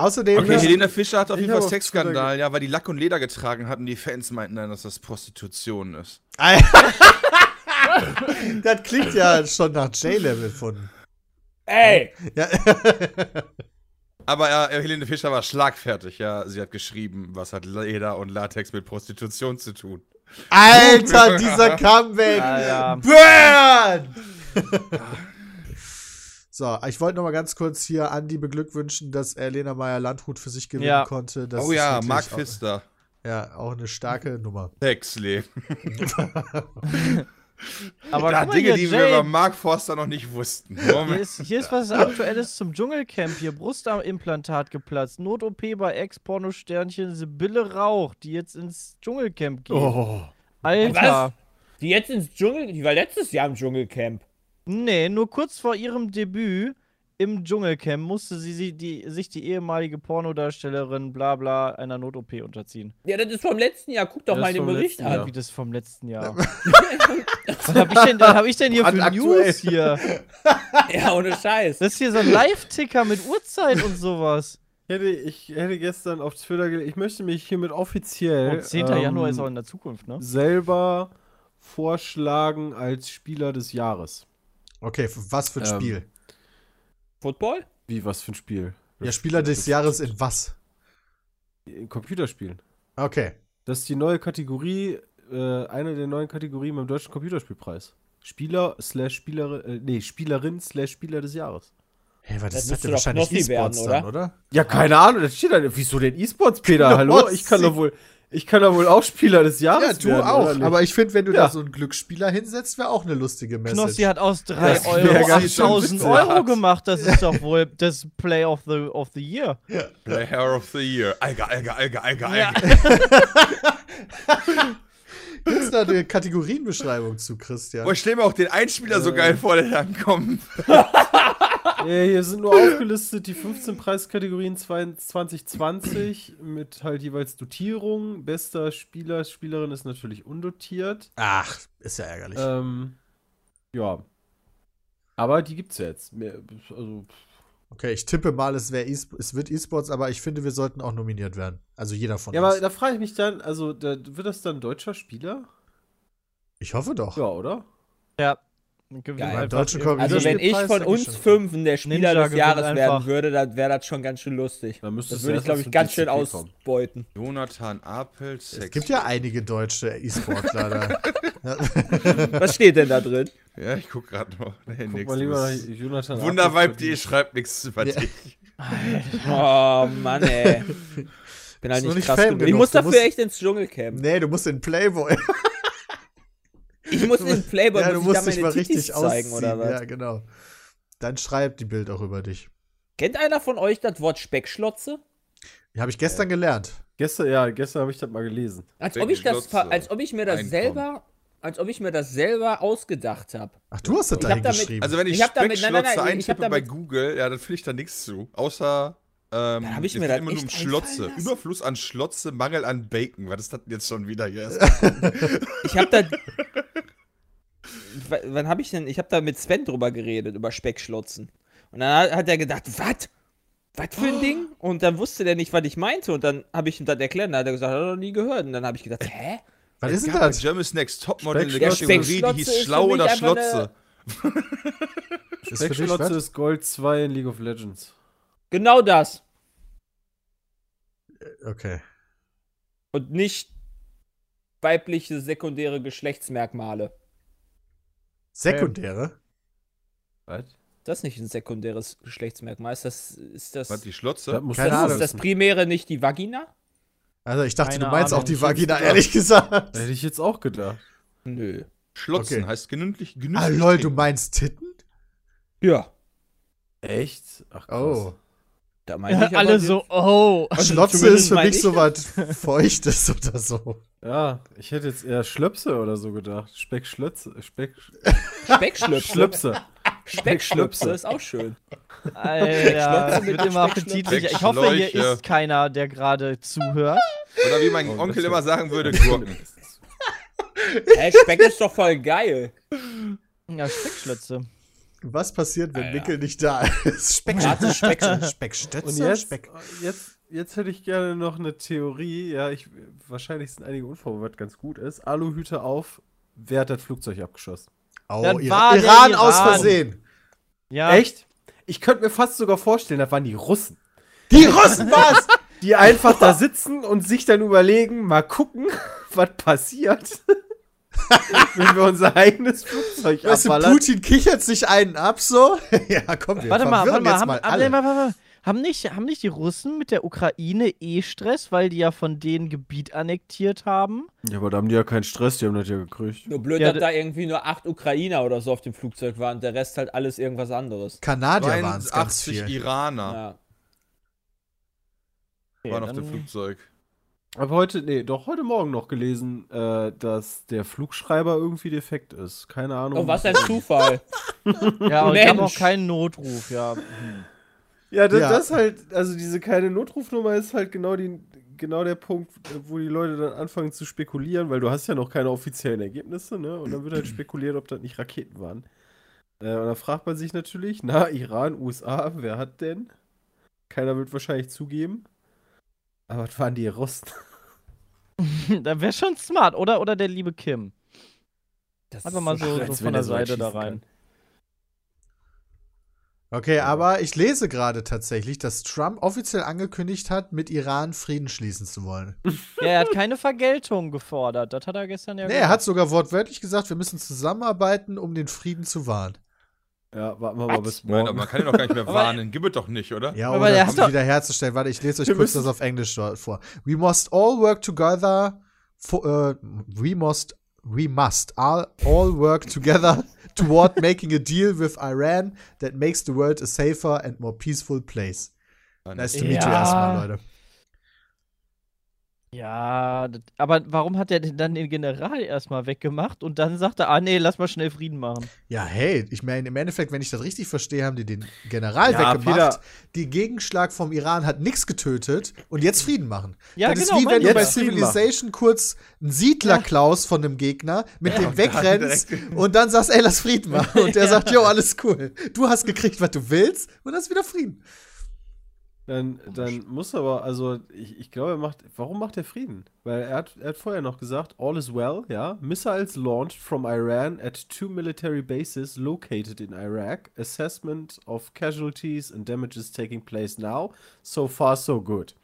Außerdem, Okay, Helena Fischer hat auf jeden Fall Sexskandal, ja, weil die Lack und Leder getragen hatten. Die Fans meinten dann, dass das Prostitution ist. das klingt ja schon nach J-Level von. Ey! Ja. Aber äh, Helene Fischer war schlagfertig, ja. Sie hat geschrieben, was hat Leder und Latex mit Prostitution zu tun. Alter, dieser Comeback! Ja, ja. Burn! So, ich wollte noch mal ganz kurz hier Andi beglückwünschen, dass er Lena Meyer-Landrut für sich gewinnen Ja. konnte. Das oh ist ja, Mark auch- Pfister. Ja, auch eine starke Nummer. Sexleben. Aber mal Dinge, hier, die Jay, wir über Mark Forster noch nicht wussten. hier, ist, hier ist was Aktuelles zum Dschungelcamp. Hier Brustimplantat geplatzt. Not-OP bei Ex-Pornosternchen Sibylle Rauch, die jetzt ins Dschungelcamp geht. Oh. Alter. Die jetzt ins Dschungel, die war letztes Jahr im Dschungelcamp. Nee, nur kurz vor ihrem Debüt im Dschungelcamp musste sie, sie die, sich die ehemalige Pornodarstellerin bla bla einer Not-OP unterziehen. Ja, das ist vom letzten Jahr. Guck doch Das mal den vom Bericht letzten an. Jahr. Wie das vom letzten Jahr. was hab ich denn, was hab ich denn hier für Brandaktuell. News hier? Ja, ohne Scheiß. Das ist hier so ein Live-Ticker mit Uhrzeit und sowas. Ich hätte, ich hätte gestern auf Twitter gelesen, ich möchte mich hiermit offiziell Und 10. ähm, Januar ist auch in der Zukunft, ne? selber vorschlagen als Spieler des Jahres. Okay, was für ein Ähm, Spiel? Football? Wie, was für ein Spiel? Ja, Spieler des Jahres in was? In Computerspielen. Okay. Das ist die neue Kategorie, äh, eine der neuen Kategorien beim Deutschen Computerspielpreis. Spieler slash Spielerin, äh, nee, Spielerin slash Spieler des Jahres. Hey, was Das ist das doch wahrscheinlich E-Sports dann, oder? Ja, keine Ahnung, das steht da. Wieso denn E-Sports, Peter? Hallo? Ich kann doch wohl, ich kann doch wohl auch Spieler des Ja, Jahres du werden, auch. Aber ich finde, wenn du Ja. da so einen Glücksspieler hinsetzt, wäre auch eine lustige Message. Knossi hat aus 3 Das wär Euro ganz schön 8000 witzig. Euro gemacht. Das ist doch wohl das Play of the, of the Year. Player of the Year. Alga, Alga, Alga, Alga, Ja. Alga. Gibt's da eine Kategorienbeschreibung zu, Christian? Boah, ich stelle mir auch den Einspieler so geil vor, der dann kommt. Ja, hier sind nur aufgelistet die 15 Preiskategorien 2020 mit halt jeweils Dotierung. Bester Spieler, Spielerin ist natürlich undotiert. Ach, ist ja ärgerlich. Ähm, ja. Aber die gibt's ja jetzt. Mehr, also, Okay, ich tippe mal, es, wär e es wird E-Sports, aber ich finde, wir sollten auch nominiert werden. Also jeder von ja, uns. aber da frage ich mich dann, also da, wird das dann deutscher Spieler? ich hoffe doch. Ja, oder? Ja. Einfach deutschen Also wenn ich von uns fünfen der Spieler Ninja des Jahres werden würde, dann wäre das schon ganz schön lustig. Dann müsste Das würde ich, glaube ich, ganz schön ausbeuten. Jonathan Apel, Sex. Es gibt ja einige deutsche E-Sportler da. Was steht denn da drin? Ja, ich guck gerade noch. Nee, Guck nix. mal lieber Jonathan. Wundervibe.de schreibt nichts über Ja. dich. Oh Mann, ey. Bin halt nicht krass genug. Ich muss Du dafür musst- echt ins Dschungelcamp. nee, du musst in Playboy. Ich muss in den Playboy, ja, du muss ich musst da dich meine mal Titis richtig zeigen, ausziehen. oder was? Ja, genau. Dann schreibt die Bild auch über dich. Kennt einer von euch das Wort Speckschlotze? Ja, habe ich gestern gelernt. Gestern, ja, gestern habe ich das mal gelesen. Als ob ich das, Speckschlotze. als ob ich mir das Einkommen. selber, als ob ich mir das selber ausgedacht habe. Ach, du hast das Ich da hingeschrieben. Also wenn ich, Ich hab damit- nein, nein, Speckschlotze nein, eintippe bei Google, ja, dann finde ich da nichts zu. Außer, ähm, Dann hab ich es mir geht das immer nur um Schlotze. Überfluss an Schlotze, Mangel an Bacon. Was ist das denn jetzt schon wieder hier? Ich habe da. Wann habe ich denn? Ich habe da mit Sven drüber geredet, über Speckschlotzen. Und dann hat- er gedacht, was? Was für ein Ding? Und dann wusste der nicht, was ich meinte. Und dann habe ich ihm das erklärt. Und dann hat er gesagt, hat er noch nie gehört. Und dann habe ich gedacht, hä? Was Es ist denn das? Germany's Next Topmodel eine Speckschlotze. Kategorie, die Speckschlotze hieß Schlau oder Schlotze. Speckschlotze ist Gold 2 in League of Legends. Genau das. Okay. Und nicht weibliche sekundäre Geschlechtsmerkmale. Sekundäre? Was? Das ist nicht ein sekundäres Geschlechtsmerkmal. Ist das, ist das, Was, die Schlotze? Das muss Keine das Ahnung. ist das. Primäre nicht die Vagina? Also ich dachte, Keine du meinst Ahnung, auch die Vagina, gedacht. ehrlich gesagt. Hätte ich jetzt auch gedacht. Nö. Schlotzen Okay. heißt genüsslich, genüsslich Ah, lol, du meinst Titten? Ja. Echt? Ach, krass. Oh. Da meine ich Alle aber so, oh. Also Schlotze ist für mich ich- so was Feuchtes oder so. Ja, ich hätte jetzt eher Schlöpse oder so gedacht. Speckschlötze. Speck, Speckschlöpse. Schlöpse. Speckschlöpse ist auch schön. Alter, wird immer appetitlicher. Ich hoffe, hier ist keiner, der gerade zuhört. Oder wie mein Oh, Onkel immer sagen würde, Gurken. Hä, Speck ist doch voll geil. Ja, Speckschlötze. Was passiert, wenn Ah, ja. Mickel nicht da ist? Speck, Warte, Speck, Speck- Speckstötze? Und jetzt, Speck. jetzt, jetzt hätte ich gerne noch eine Theorie. Ja, ich, wahrscheinlich sind einige unvorbereitet, ganz gut ist. Aluhüte auf. Wer hat das Flugzeug abgeschossen? Oh, Das Ira- war der Iran aus Iran. Versehen. Ja. Echt? Ich könnte mir fast sogar vorstellen, das waren die Russen. Die Russen was? Die einfach da sitzen und sich dann überlegen, mal gucken, was passiert, wenn wir unser eigenes Flugzeug Weißt du, abballern. Putin kichert sich einen ab so. ja, komm, wir Warte mal, warte mal, jetzt haben, mal haben, alle. warte, warte, haben, nicht, haben nicht die Russen mit der Ukraine eh Stress, weil die ja von denen Gebiet annektiert haben? Ja, aber da haben die ja keinen Stress, die haben das ja gekriegt. Nur blöd, Ja, dass da irgendwie nur acht Ukrainer oder so auf dem Flugzeug waren. Der Rest halt alles irgendwas anderes. Kanadier waren es ganz 82 viel. Iraner Ja. Okay, waren auf dem Flugzeug. Aber heute, nee, doch heute Morgen noch gelesen, äh, dass der Flugschreiber irgendwie defekt ist. Keine Ahnung. Oh, was ein Zufall. Ja, und die haben auch Mensch. keinen Notruf, ja. Ja, das, Ja. das halt, also diese keine Notrufnummer ist halt genau, die, genau der Punkt, wo die Leute dann anfangen zu spekulieren, weil du hast ja noch keine offiziellen Ergebnisse, ne? Und dann wird halt spekuliert, ob das nicht Raketen waren. Äh, und dann fragt man sich natürlich, na, Iran, USA, wer hat denn? Keiner wird wahrscheinlich zugeben. Aber was waren die Russen? da wäre schon smart, oder? Oder der liebe Kim. Das Einfach mal so, so von er der so Seite da rein. Okay, aber ich lese gerade tatsächlich, dass Trump offiziell angekündigt hat, mit Iran Frieden schließen zu wollen. Ja, er hat keine Vergeltung gefordert. Das hat er gestern ja Nee, er hat sogar wortwörtlich gesagt, wir müssen zusammenarbeiten, um den Frieden zu wahren. Ja, warten wir mal bis Nein, aber morgen. man kann ihn doch gar nicht mehr warnen. Gib es doch nicht, oder? Ja, Aber um doch- wieder herzustellen. Warte, ich lese euch kurz das auf Englisch vor. We must all work together. For, uh, we must, we must all, all work together toward making a deal with Iran that makes the world a safer and more peaceful place. Nice to meet you Ja. erstmal, Leute. Ja, aber warum hat er denn dann den General erstmal weggemacht und dann sagt er, ah nee, lass mal schnell Frieden machen? Ja, hey, ich meine, im Endeffekt, wenn ich das richtig verstehe, haben die den General Ja, weggemacht. Peter. Die Gegenschlag vom Iran hat nichts getötet und jetzt Frieden machen. Ja, das genau, ist wie wenn du bei Civilization kurz einen Siedler Ja. klaust von einem Gegner, mit dem und dann wegrennst und dann sagst, ey, lass Frieden machen. Und der sagt, jo, alles cool. Du hast gekriegt, was du willst und hast wieder Frieden. Dann, dann muss aber, also ich, ich glaube, er macht, warum macht er Frieden? Weil er hat, er hat vorher noch gesagt, all is well, ja. Missiles launched from Iran at two military bases located in Iraq. Assessment of casualties and damages taking place now. So far, so good.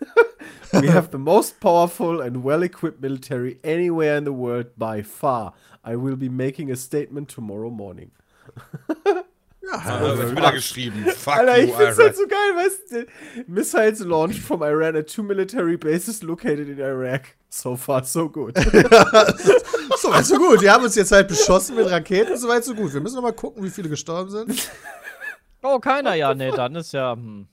We have the most powerful and well-equipped military anywhere in the world by far. I will be making a statement tomorrow morning. Ja, Ja, also wieder geschrieben. Fuck Alter, ich you, find's Iran. halt so geil, weißt du? Missiles launched from Iran at two military bases located in Iraq. So far, so good. so weit, so gut. Die haben uns jetzt halt beschossen mit Raketen, so weit, so gut. Wir müssen noch mal gucken, wie viele gestorben sind. Oh, keiner, ja, nee, dann ist ja. Hm.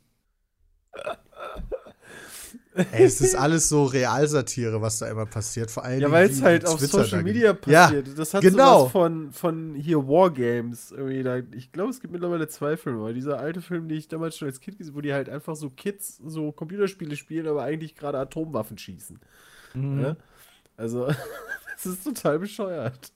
Ey, es ist alles so Realsatire, was da immer passiert. Vor allem ja, weil es halt auf Twitter Social Media ge- Ja, passiert. das hat genau. sowas von, von hier Wargames. Irgendwie da, ich glaube, es gibt mittlerweile zwei Filme. Weil dieser alte Film, den ich damals schon als Kind gesehen wo die halt einfach so Kids so Computerspiele spielen, aber eigentlich gerade Atomwaffen schießen. Mhm. Ne? Also, das ist total bescheuert.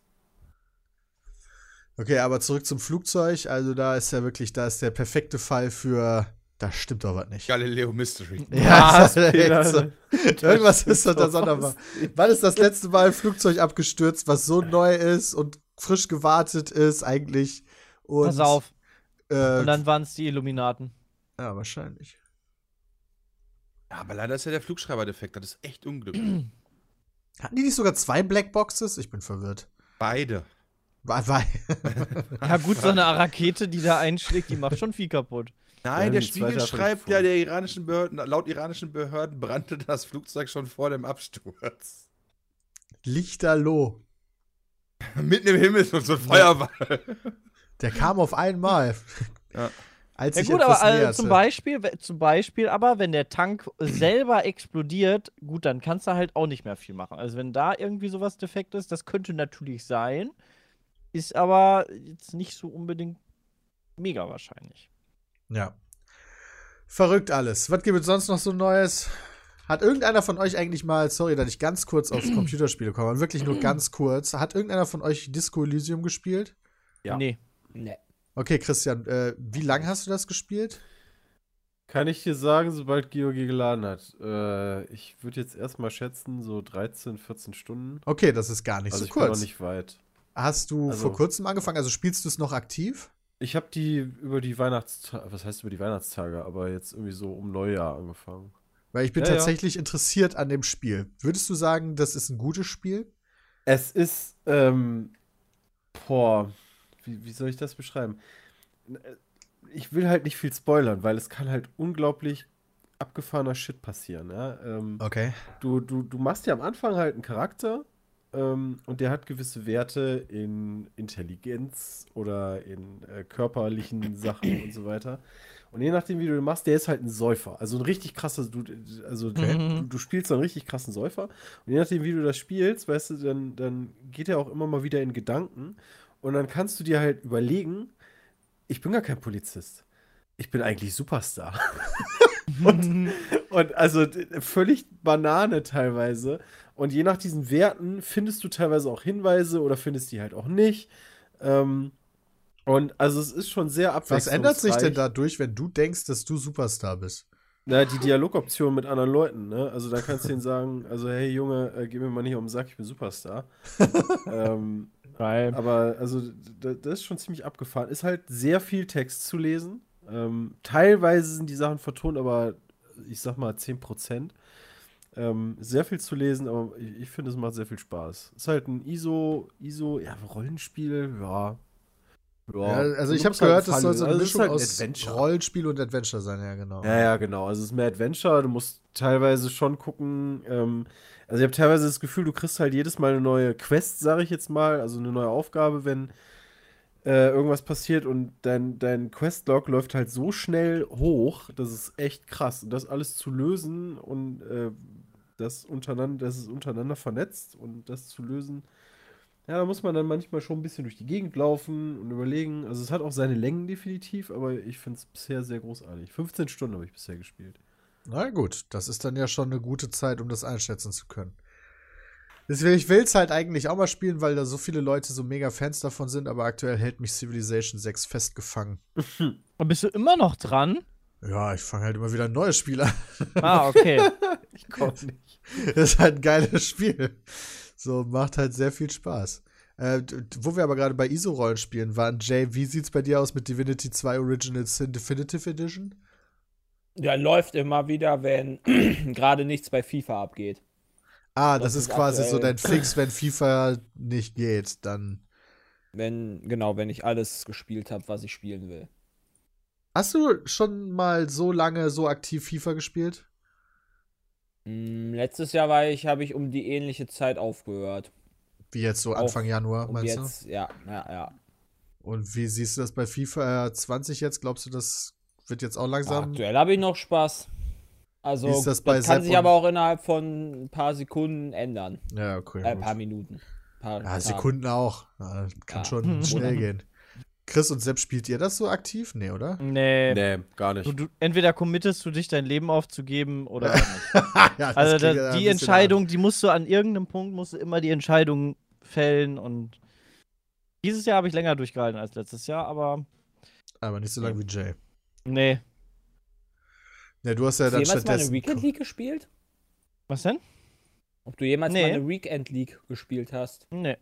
Okay, aber zurück zum Flugzeug. Also da ist ja wirklich, da ist der perfekte Fall für, da stimmt doch was nicht. Galileo Mystery. Ja, Was, so. Irgendwas ist doch da sonderbar. Wann ist das letzte Mal ein Flugzeug abgestürzt, was so neu ist und frisch gewartet ist eigentlich? Und, Pass auf. Äh, Und dann waren es die Illuminaten. ja, wahrscheinlich. Ja, aber leider ist ja der Flugschreiber defekt. Das ist echt unglücklich. Hatten die nicht sogar zwei Blackboxes? Ich bin verwirrt. Beide. War, war, Ja, gut, so eine Rakete, die da einschlägt, die macht schon viel kaputt. Nein, der Spiegel schreibt ja, der iranischen Behörden, laut iranischen Behörden brannte das Flugzeug schon vor dem Absturz. Lichterloh. Mitten im Himmel so so ein Feuerball. Der kam auf einmal. Ja. als Ja ich gut, aber näherte. zum Beispiel, zum Beispiel, aber wenn der Tank selber explodiert, gut, dann kannst du halt auch nicht mehr viel machen. Also wenn da irgendwie sowas defekt ist, das könnte natürlich sein, ist aber jetzt nicht so unbedingt mega wahrscheinlich. Ja. Verrückt alles. Was gibt es sonst noch so Neues? Hat irgendeiner von euch eigentlich mal, sorry, dass ich ganz kurz aufs Computerspiele komme, wirklich nur ganz kurz, hat irgendeiner von euch Disco Elysium gespielt? Ja. Nee. Nee. Okay, Christian, äh, wie lange hast du das gespielt? Kann ich dir sagen, sobald Georgi geladen hat. Äh, ich würde jetzt erstmal schätzen, so 13, 14 Stunden. Okay, das ist gar nicht also so ich bin noch kurz. nicht weit. Hast du Also- vor kurzem angefangen? Also spielst du es noch aktiv? Ich habe die über die Weihnachtstage, was heißt über die Weihnachtstage, aber jetzt irgendwie so um Neujahr angefangen. Weil ich bin Ja, ja. tatsächlich interessiert an dem Spiel. Würdest du sagen, das ist ein gutes Spiel? Es ist, ähm, boah, wie, wie soll ich das beschreiben? Ich will halt nicht viel spoilern, weil es kann halt unglaublich abgefahrener Shit passieren, ja. Ähm, Okay. du, du, du machst ja am Anfang halt einen Charakter ähm, und der hat gewisse Werte in Intelligenz oder in äh, körperlichen Sachen und so weiter. Und je nachdem, wie du den machst, der ist halt ein Säufer. Also ein richtig krasser, du, also Okay. du, du spielst so einen richtig krassen Säufer. Und je nachdem, wie du das spielst, weißt du, dann, dann geht er auch immer mal wieder in Gedanken. Und dann kannst du dir halt überlegen, ich bin gar kein Polizist. Ich bin eigentlich Superstar. und, und also völlig Banane teilweise. Und je nach diesen Werten findest du teilweise auch Hinweise oder findest die halt auch nicht. Ähm, und also es ist schon sehr Was abwechslungsreich. ändert sich denn dadurch, wenn du denkst, dass du Superstar bist? Na, die Dialogoption mit anderen Leuten, ne? Also da kannst du denen sagen, also hey Junge, äh, geh mir mal nicht um den Sack, ich bin Superstar. ähm, aber also das ist schon ziemlich abgefahren. Ist halt sehr viel Text zu lesen. Ähm, teilweise sind die Sachen vertont, aber ich sag mal 10%. Ähm, sehr viel zu lesen, aber ich, ich finde, es macht sehr viel Spaß. Ist halt ein ISO, ISO, ja, Rollenspiel, ja. Ja, also Du ich habe halt gehört, das Fun- soll so eine also es Mischung halt ein aus Adventure. Rollenspiel und Adventure sein, ja genau. Ja, ja, genau. Also es ist mehr Adventure. Du musst teilweise schon gucken. Ähm, also ich habe teilweise das Gefühl, du kriegst halt jedes Mal eine neue Quest, sage ich jetzt mal, also eine neue Aufgabe, wenn äh, irgendwas passiert und dein, dein Questlog läuft halt so schnell hoch, das ist echt krass. Und das alles zu lösen und äh, das untereinander, das ist untereinander vernetzt und das zu lösen. Ja, da muss man dann manchmal schon ein bisschen durch die Gegend laufen und überlegen. Also es hat auch seine Längen definitiv, aber ich finde es bisher sehr großartig. 15 Stunden habe ich bisher gespielt. Na gut, das ist dann ja schon eine gute Zeit, um das einschätzen zu können. Deswegen, ich will es halt eigentlich auch mal spielen, weil da so viele Leute so mega Fans davon sind, aber aktuell hält mich Civilization 6 festgefangen. Und bist du immer noch dran? Ja, ich fange halt immer wieder ein neues Spiel an. Ah, okay. Ich konnte nicht. Das ist halt ein geiles Spiel. So, macht halt sehr viel Spaß. Äh, wo wir aber gerade bei ISO-Rollenspielen waren, Jay, wie sieht's bei dir aus mit Divinity 2 Original Sin Definitive Edition? Ja, läuft immer wieder, wenn gerade nichts bei FIFA abgeht. Ah, Das das, ist quasi so aktuell. dein Fix, wenn FIFA nicht geht, dann. Wenn, genau, wenn ich alles gespielt habe, was ich spielen will. Hast du schon mal so lange so aktiv FIFA gespielt? Mm, letztes Jahr war ich, habe ich um die ähnliche Zeit aufgehört. Wie jetzt so Anfang Januar, Um meinst jetzt, ja, ja, ja. du? Und wie siehst du das bei FIFA 20 jetzt? Glaubst du, das wird jetzt auch langsam? Aktuell habe ich noch Spaß. Also, ist das bei das kann Sepp sich aber auch innerhalb von ein paar Sekunden ändern. Ja, okay. Äh, ein paar Minuten. Paar Ja, Tagen. Sekunden auch. Ja, kann Ja. schon schnell gehen. Chris und Sepp, spielt ihr das so aktiv? Nee, oder? Nee. Nee, gar nicht. Du, du, entweder committest du dich, dein Leben aufzugeben oder nicht. ja, das Also da, die Entscheidung, die musst du an irgendeinem Punkt, musst du immer die Entscheidung fällen und dieses Jahr habe ich länger durchgehalten als letztes Jahr, aber an. Aber nicht so lange wie Jay. nee. Ja, du hast ja Hast du dann jemals mal eine. Weekend League gespielt? Was denn? Ob du jemals Nee. mal eine Weekend League gespielt hast? Nee.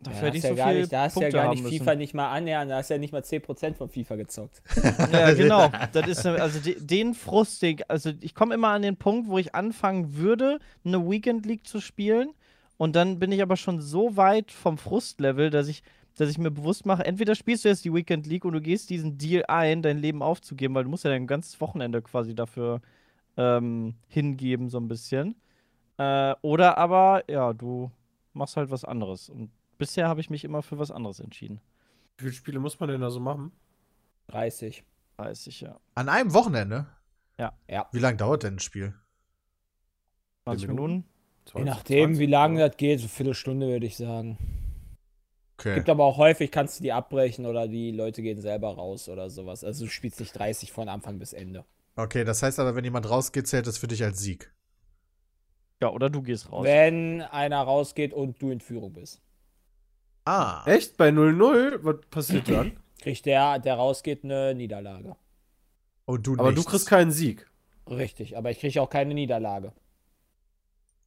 Dafür Ja, hätte so ja gar viel nicht, da hast du ja gar nicht müssen. FIFA nicht mal annähern, da hast du ja nicht mal 10% von FIFA gezockt. Ja, genau. Das ist ne- also de, den Frust, den, also ich komme immer an den Punkt, wo ich anfangen würde, eine Weekend League zu spielen und dann bin ich aber schon so weit vom Frustlevel, dass ich dass ich mir bewusst mache, entweder spielst du jetzt die Weekend League und du gehst diesen Deal ein, dein Leben aufzugeben, weil du musst ja dein ganzes Wochenende quasi dafür ähm, hingeben, so ein bisschen. Äh, oder aber, ja, du machst halt was anderes. Und bisher habe ich mich immer für was anderes entschieden. Wie viele Spiele muss man denn da so machen? 30. 30, ja. An einem Wochenende? Ja. Ja. Wie lange dauert denn ein Spiel? 20 Minuten? Minuten. Je nachdem, wie lange das geht, so eine Viertelstunde würde ich sagen. Okay. Gibt aber auch häufig, kannst du die abbrechen oder die Leute gehen selber raus oder sowas. Also du spielst nicht 30 von Anfang bis Ende. Okay, das heißt aber, wenn jemand rausgeht, zählt das für dich als Sieg. Ja, oder du gehst raus. Wenn einer rausgeht und du in Führung bist. Ah. Echt? Bei 0-0? Was passiert dann? Kriegt der, der rausgeht, eine Niederlage. Und du Aber du nichts. kriegst keinen Sieg. Richtig, aber ich kriege auch keine Niederlage.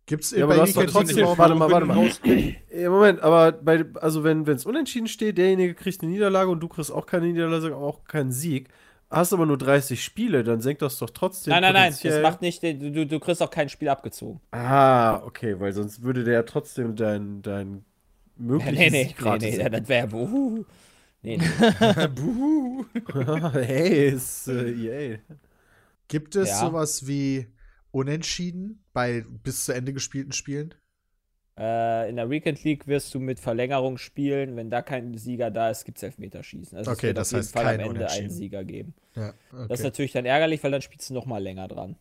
Gibt's Ja, aber bei du hast doch trotzdem. Football- Warte mal, warte mal. Ja, Moment, aber bei, also wenn es unentschieden steht, derjenige kriegt eine Niederlage und du kriegst auch keine Niederlage, aber auch keinen Sieg. Hast aber nur 30 Spiele, dann senkt das doch trotzdem. nein, nein, nein, das macht nicht, du, du, kriegst auch kein Spiel abgezogen. Ah, okay, weil sonst würde der ja trotzdem dein, dein mögliches nee, nee, Sieg nee, nee, das wäre buhu. Nee, nee. Buhu. hey, ist äh, EA. Gibt es Ja. sowas wie Unentschieden bei bis zu Ende gespielten Spielen? Äh, in der Weekend League wirst du mit Verlängerung spielen. Wenn da kein Sieger da ist, gibt es Elfmeterschießen. Also Okay, es wird das auf jeden heißt Fall kein am Ende Unentschieden. einen Sieger geben. Ja, okay. Das ist natürlich dann ärgerlich, weil dann spielst du noch mal länger dran.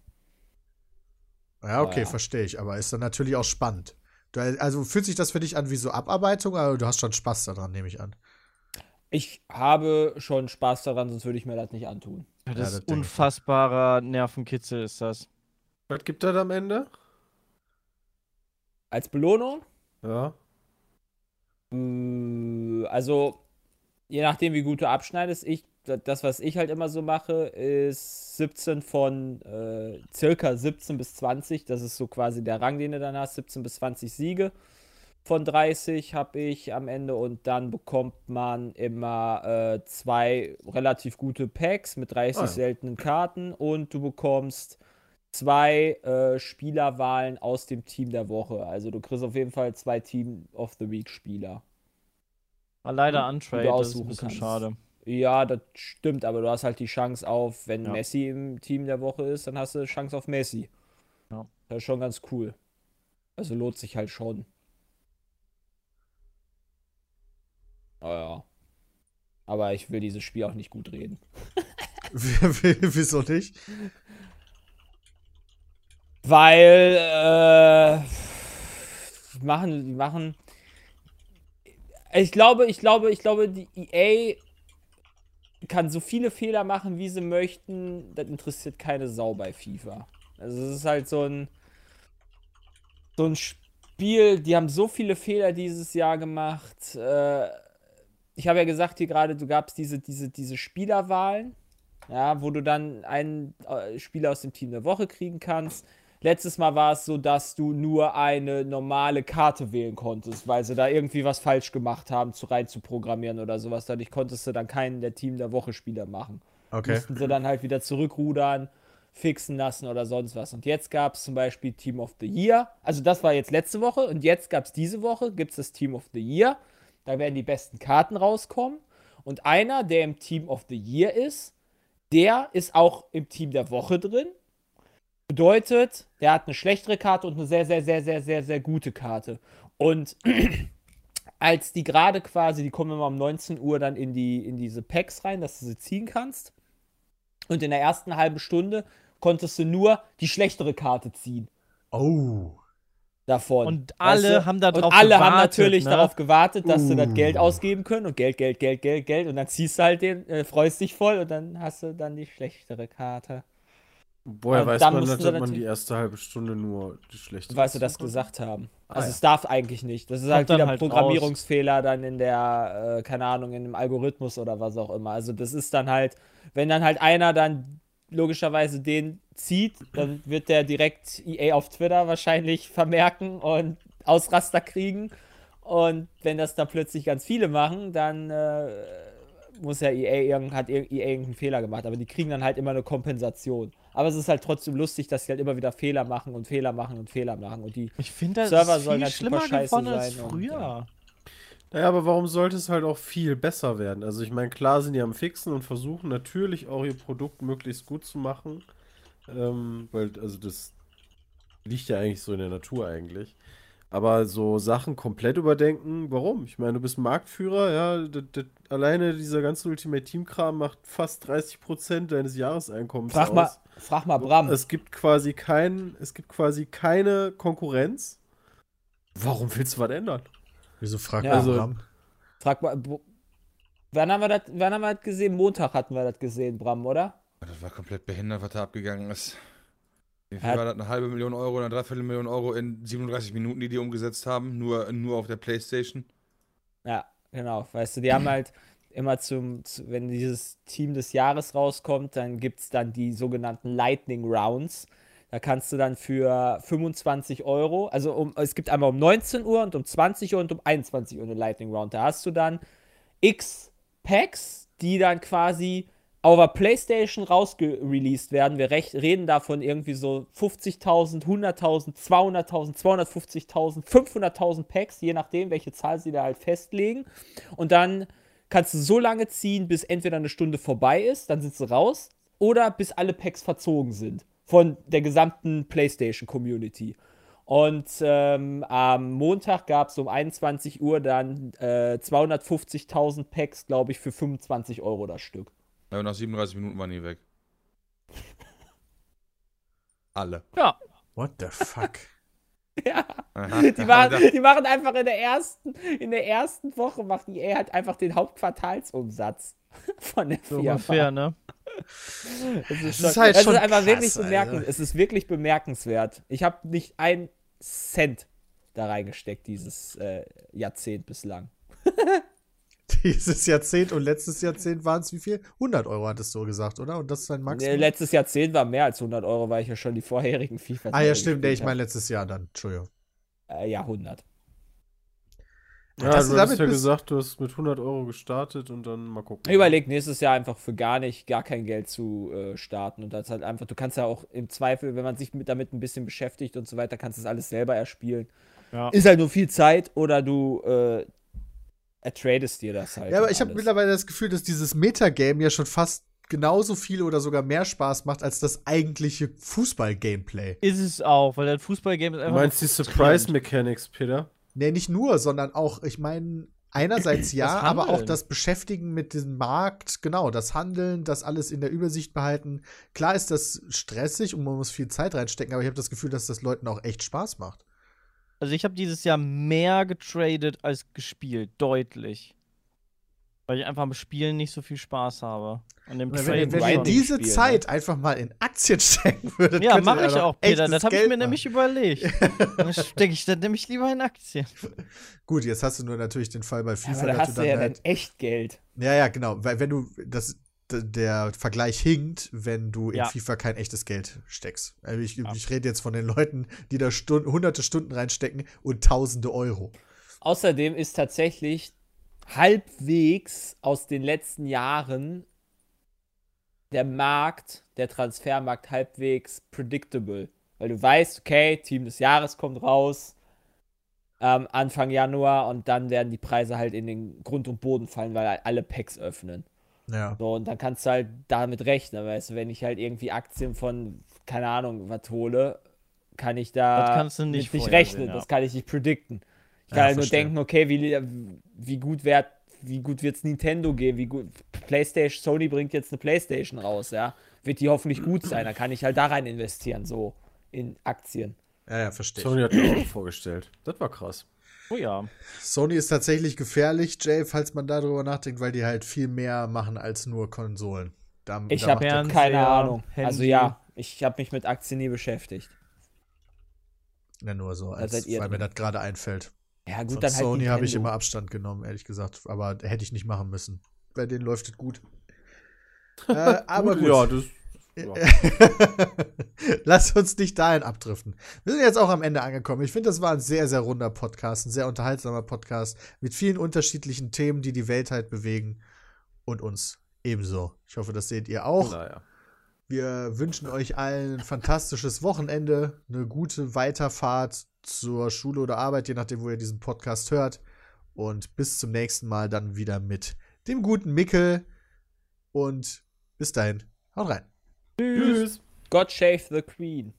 ja, okay, Ja. verstehe ich. Aber ist dann natürlich auch spannend. Du, also fühlt sich das für dich an wie so Abarbeitung, aber du hast schon Spaß daran, nehme ich an. Ich habe schon Spaß daran, sonst würde ich mir das nicht antun. Ja, Ja, das das ist denk ich. unfassbarer Nervenkitzel ist das. Was gibt das am Ende? Als Belohnung, Ja. äh, also je nachdem, wie gut du abschneidest, ich, das, was ich halt immer so mache, ist 17 von äh, circa 17 bis 20. Das ist so quasi der Rang, den du dann hast. 17 bis 20 Siege von 30 habe ich am Ende und dann bekommt man immer äh, zwei relativ gute Packs mit 30 Ah, seltenen Karten und du bekommst zwei äh, Spielerwahlen aus dem Team der Woche. Also du kriegst auf jeden Fall zwei Team of the Week Spieler. War leider du untrade, das ist ein aussuchen bisschen kannst. schade. Ja, das stimmt, aber du hast halt die Chance auf, wenn Ja. Messi im Team der Woche ist, dann hast du Chance auf Messi. Ja. Das ist schon ganz cool. Also lohnt sich halt schon. Oh ja. Aber ich will dieses Spiel auch nicht gut reden. Wieso nicht? Weil, äh, die machen, die machen. Ich glaube, ich glaube, ich glaube, die EA kann so viele Fehler machen, wie sie möchten. Das interessiert keine Sau bei FIFA. Also es ist halt so ein so ein Spiel. Die haben so viele Fehler dieses Jahr gemacht. Äh, ich habe ja gesagt hier gerade, du gabst diese diese diese Spielerwahlen, ja, wo du dann einen äh, Spieler aus dem Team der Woche kriegen kannst. Letztes Mal war es so, dass du nur eine normale Karte wählen konntest, weil sie da irgendwie was falsch gemacht haben, zu rein zu programmieren oder sowas. Dadurch konntest du dann keinen der Team der Woche Spieler machen. Okay. Mussten sie dann halt wieder zurückrudern, fixen lassen oder sonst was. Und jetzt gab es zum Beispiel Team of the Year. Also das war jetzt letzte Woche und jetzt gab es diese Woche, gibt es das Team of the Year. Da werden die besten Karten rauskommen. Und einer, der im Team of the Year ist, der ist auch im Team der Woche drin. Bedeutet, der hat eine schlechtere Karte und eine sehr, sehr, sehr, sehr, sehr, sehr gute Karte. Und als die gerade quasi, die kommen immer um 19 Uhr dann in, die, in diese Packs rein, dass du sie ziehen kannst. Und in der ersten halben Stunde konntest du nur die schlechtere Karte ziehen Oh. davon. Und alle haben da Und drauf alle haben gewartet, natürlich ne? darauf gewartet, dass sie das Uh. Geld ausgeben können und Geld, Geld, Geld, Geld, Geld. Und dann ziehst du halt den, äh, freust dich voll und dann hast du dann die schlechtere Karte. Woher weiß dann man, dass man die erste halbe Stunde nur die schlechte Weil sie das gesagt haben. Ah, also ja. es darf eigentlich nicht. Das ist halt wieder halt Programmierungsfehler dann in der, äh, keine Ahnung, in dem Algorithmus oder was auch immer. Also das ist dann halt, wenn dann halt einer dann logischerweise den zieht, dann wird der direkt EA auf Twitter wahrscheinlich vermerken und Ausraster kriegen. Und wenn das dann plötzlich ganz viele machen, dann äh, muss ja EA irgend, hat EA irgendeinen Fehler gemacht. Aber die kriegen dann halt immer eine Kompensation. Aber es ist halt trotzdem lustig, dass sie halt immer wieder Fehler machen und Fehler machen und Fehler machen. Und die Ich finde, das Server ist sollen halt super schlimmer scheiße geworden als sein und, früher. ja. Naja, aber warum sollte es halt auch viel besser werden? Also ich meine, klar sind die am Fixen und versuchen natürlich auch ihr Produkt möglichst gut zu machen. Ähm, weil, also das liegt ja eigentlich so in der Natur eigentlich. Aber so Sachen komplett überdenken, warum? Ich meine, du bist Marktführer, ja, das, das, alleine dieser ganze Ultimate Team-Kram macht fast 30% deines Jahreseinkommens Frag aus. mal, frag mal Bram. Es gibt quasi kein, es gibt quasi keine Konkurrenz. Warum willst du was ändern? Wieso fragt Ja. man Also- Bram? Frag mal. Wann haben, wir das, wann haben wir das gesehen? Montag hatten wir das gesehen, Bram, oder? Das war komplett behindert, was da abgegangen ist. Wie viel war das? Eine halbe Million Euro oder eine Dreiviertelmillion Euro in 37 Minuten, die die umgesetzt haben? Nur, nur auf der Playstation? Ja, genau. Weißt du, die haben halt immer zum, zu, wenn dieses Team des Jahres rauskommt, dann gibt es dann die sogenannten Lightning Rounds. Da kannst du dann für 25 Euro, also um, es gibt einmal um 19 Uhr und um 20 Uhr und um 21 Uhr eine Lightning Round. Da hast du dann x Packs, die dann quasi auf PlayStation rausgereleased werden. Wir rech- reden davon irgendwie so 50.000, 100.000, 200.000, 250.000, 500.000 Packs, je nachdem, welche Zahl sie da halt festlegen. Und dann kannst du so lange ziehen, bis entweder eine Stunde vorbei ist, dann sind sie raus, oder bis alle Packs verzogen sind von der gesamten PlayStation-Community. Und ähm, am Montag gab es um 21 Uhr dann äh, 250.000 Packs, glaube ich, für 25 Euro das Stück. Ja, und nach 37 Minuten waren die weg. Alle. Ja, What the fuck? Ja, die machen, die machen einfach in der ersten, in der ersten Woche macht EA halt einfach den Hauptquartalsumsatz von der so Firma. ungefähr, ne? Es ist, ist schon, halt es schon ist einfach krass, wirklich bemerkenswert. Es ist wirklich bemerkenswert. Ich habe nicht einen Cent da reingesteckt dieses äh, Jahrzehnt bislang. Dieses Jahrzehnt und letztes Jahrzehnt waren es wie viel? 100 Euro hattest du gesagt, oder? Und das ist dein Äh, Maximum? letztes Jahrzehnt war mehr als 100 Euro, weil ich ja schon die vorherigen FIFA ah ja, stimmt. Nee, ich meine letztes Jahr dann. Entschuldigung. äh, ja 100. Ja, Hast du du hast damit ja gesagt, du hast mit 100 Euro gestartet und dann mal gucken. Ich überlege nächstes Jahr einfach für gar nicht, gar kein Geld zu äh, starten. Und das halt einfach, du kannst ja auch im Zweifel, wenn man sich mit, damit ein bisschen beschäftigt und so weiter, kannst du das alles selber erspielen. Ja. Ist halt nur viel Zeit oder du äh, ertradest dir das halt. Ja, aber ich habe mittlerweile das Gefühl, dass dieses Metagame ja schon fast genauso viel oder sogar mehr Spaß macht als das eigentliche Fußball-Gameplay. Ist es auch, weil das Fußballgame ist Du einfach. meinst die frustrierend. Surprise Mechanics, Peter? Nee, nicht nur, sondern auch, ich meine, einerseits ja, aber auch das Beschäftigen mit diesem Markt, genau, das Handeln, das alles in der Übersicht behalten. Klar ist das stressig und man muss viel Zeit reinstecken, aber ich habe das Gefühl, dass das Leuten auch echt Spaß macht. Also ich habe dieses Jahr mehr getradet als gespielt, deutlich. Weil ich einfach am Spielen nicht so viel Spaß habe. An dem Wenn, wenn, wenn ihr diese Spiel, ne? Zeit einfach mal in Aktien stecken würdet, Ja, mache ich auch, Peter. Das habe ich mir machen. nämlich überlegt. Dann stecke ich dann nämlich lieber in Aktien. Gut, jetzt hast du nur natürlich den Fall bei Ja, FIFA, aber da dass hast du dann ja halt dann echt Geld. Ja, ja, genau. Weil wenn du das der Vergleich hinkt, wenn du in Ja. FIFA kein echtes Geld steckst. Also ich, Ja. ich rede jetzt von den Leuten, die da Stunden, hunderte Stunden reinstecken und tausende Euro. Außerdem ist tatsächlich halbwegs aus den letzten Jahren der Markt, der Transfermarkt halbwegs predictable. Weil du weißt, okay, Team des Jahres kommt raus ähm, Anfang Januar und dann werden die Preise halt in den Grund und Boden fallen, weil alle Packs öffnen. Ja. So, und dann kannst du halt damit rechnen, weißt du, wenn ich halt irgendwie Aktien von, keine Ahnung, was hole, kann ich da Das kannst du nicht mit nicht rechnen, ja. das kann ich nicht predikten. Ich kann Ja, halt nur verstehe. denken, okay, wie, wie gut wird wie gut wird's Nintendo gehen, wie gut PlayStation Sony bringt jetzt eine PlayStation raus, ja? Wird die hoffentlich gut sein, dann kann ich halt da rein investieren so in Aktien. Ja, ja, verstehe. Sony hat mir auch vorgestellt. Das war krass. Oh ja. Sony ist tatsächlich gefährlich, Jay, falls man darüber nachdenkt, weil die halt viel mehr machen als nur Konsolen. Da, Ich habe Fernseher, keine Ahnung. Handy. Also ja, ich habe mich mit Aktien nie beschäftigt. ja nur so, als, seid ihr weil mir drin. das gerade einfällt. Ja, gut, Von dann halt Sony habe ich immer Abstand genommen, ehrlich gesagt. Aber hätte ich nicht machen müssen. Bei denen läuft es gut. äh, aber gut. Ja, das. Lass uns nicht dahin abdriften. Wir sind jetzt auch am Ende angekommen. Ich finde, das war ein sehr, sehr runder Podcast, ein sehr unterhaltsamer Podcast mit vielen unterschiedlichen Themen, die die Welt halt bewegen und uns ebenso. Ich hoffe, das seht ihr auch. Naja. Wir wünschen euch allen ein fantastisches Wochenende, eine gute Weiterfahrt zur Schule oder Arbeit, je nachdem, wo ihr diesen Podcast hört. Und bis zum nächsten Mal dann wieder mit dem guten Mickel. Und bis dahin, haut rein. Tschüss. God save the Queen.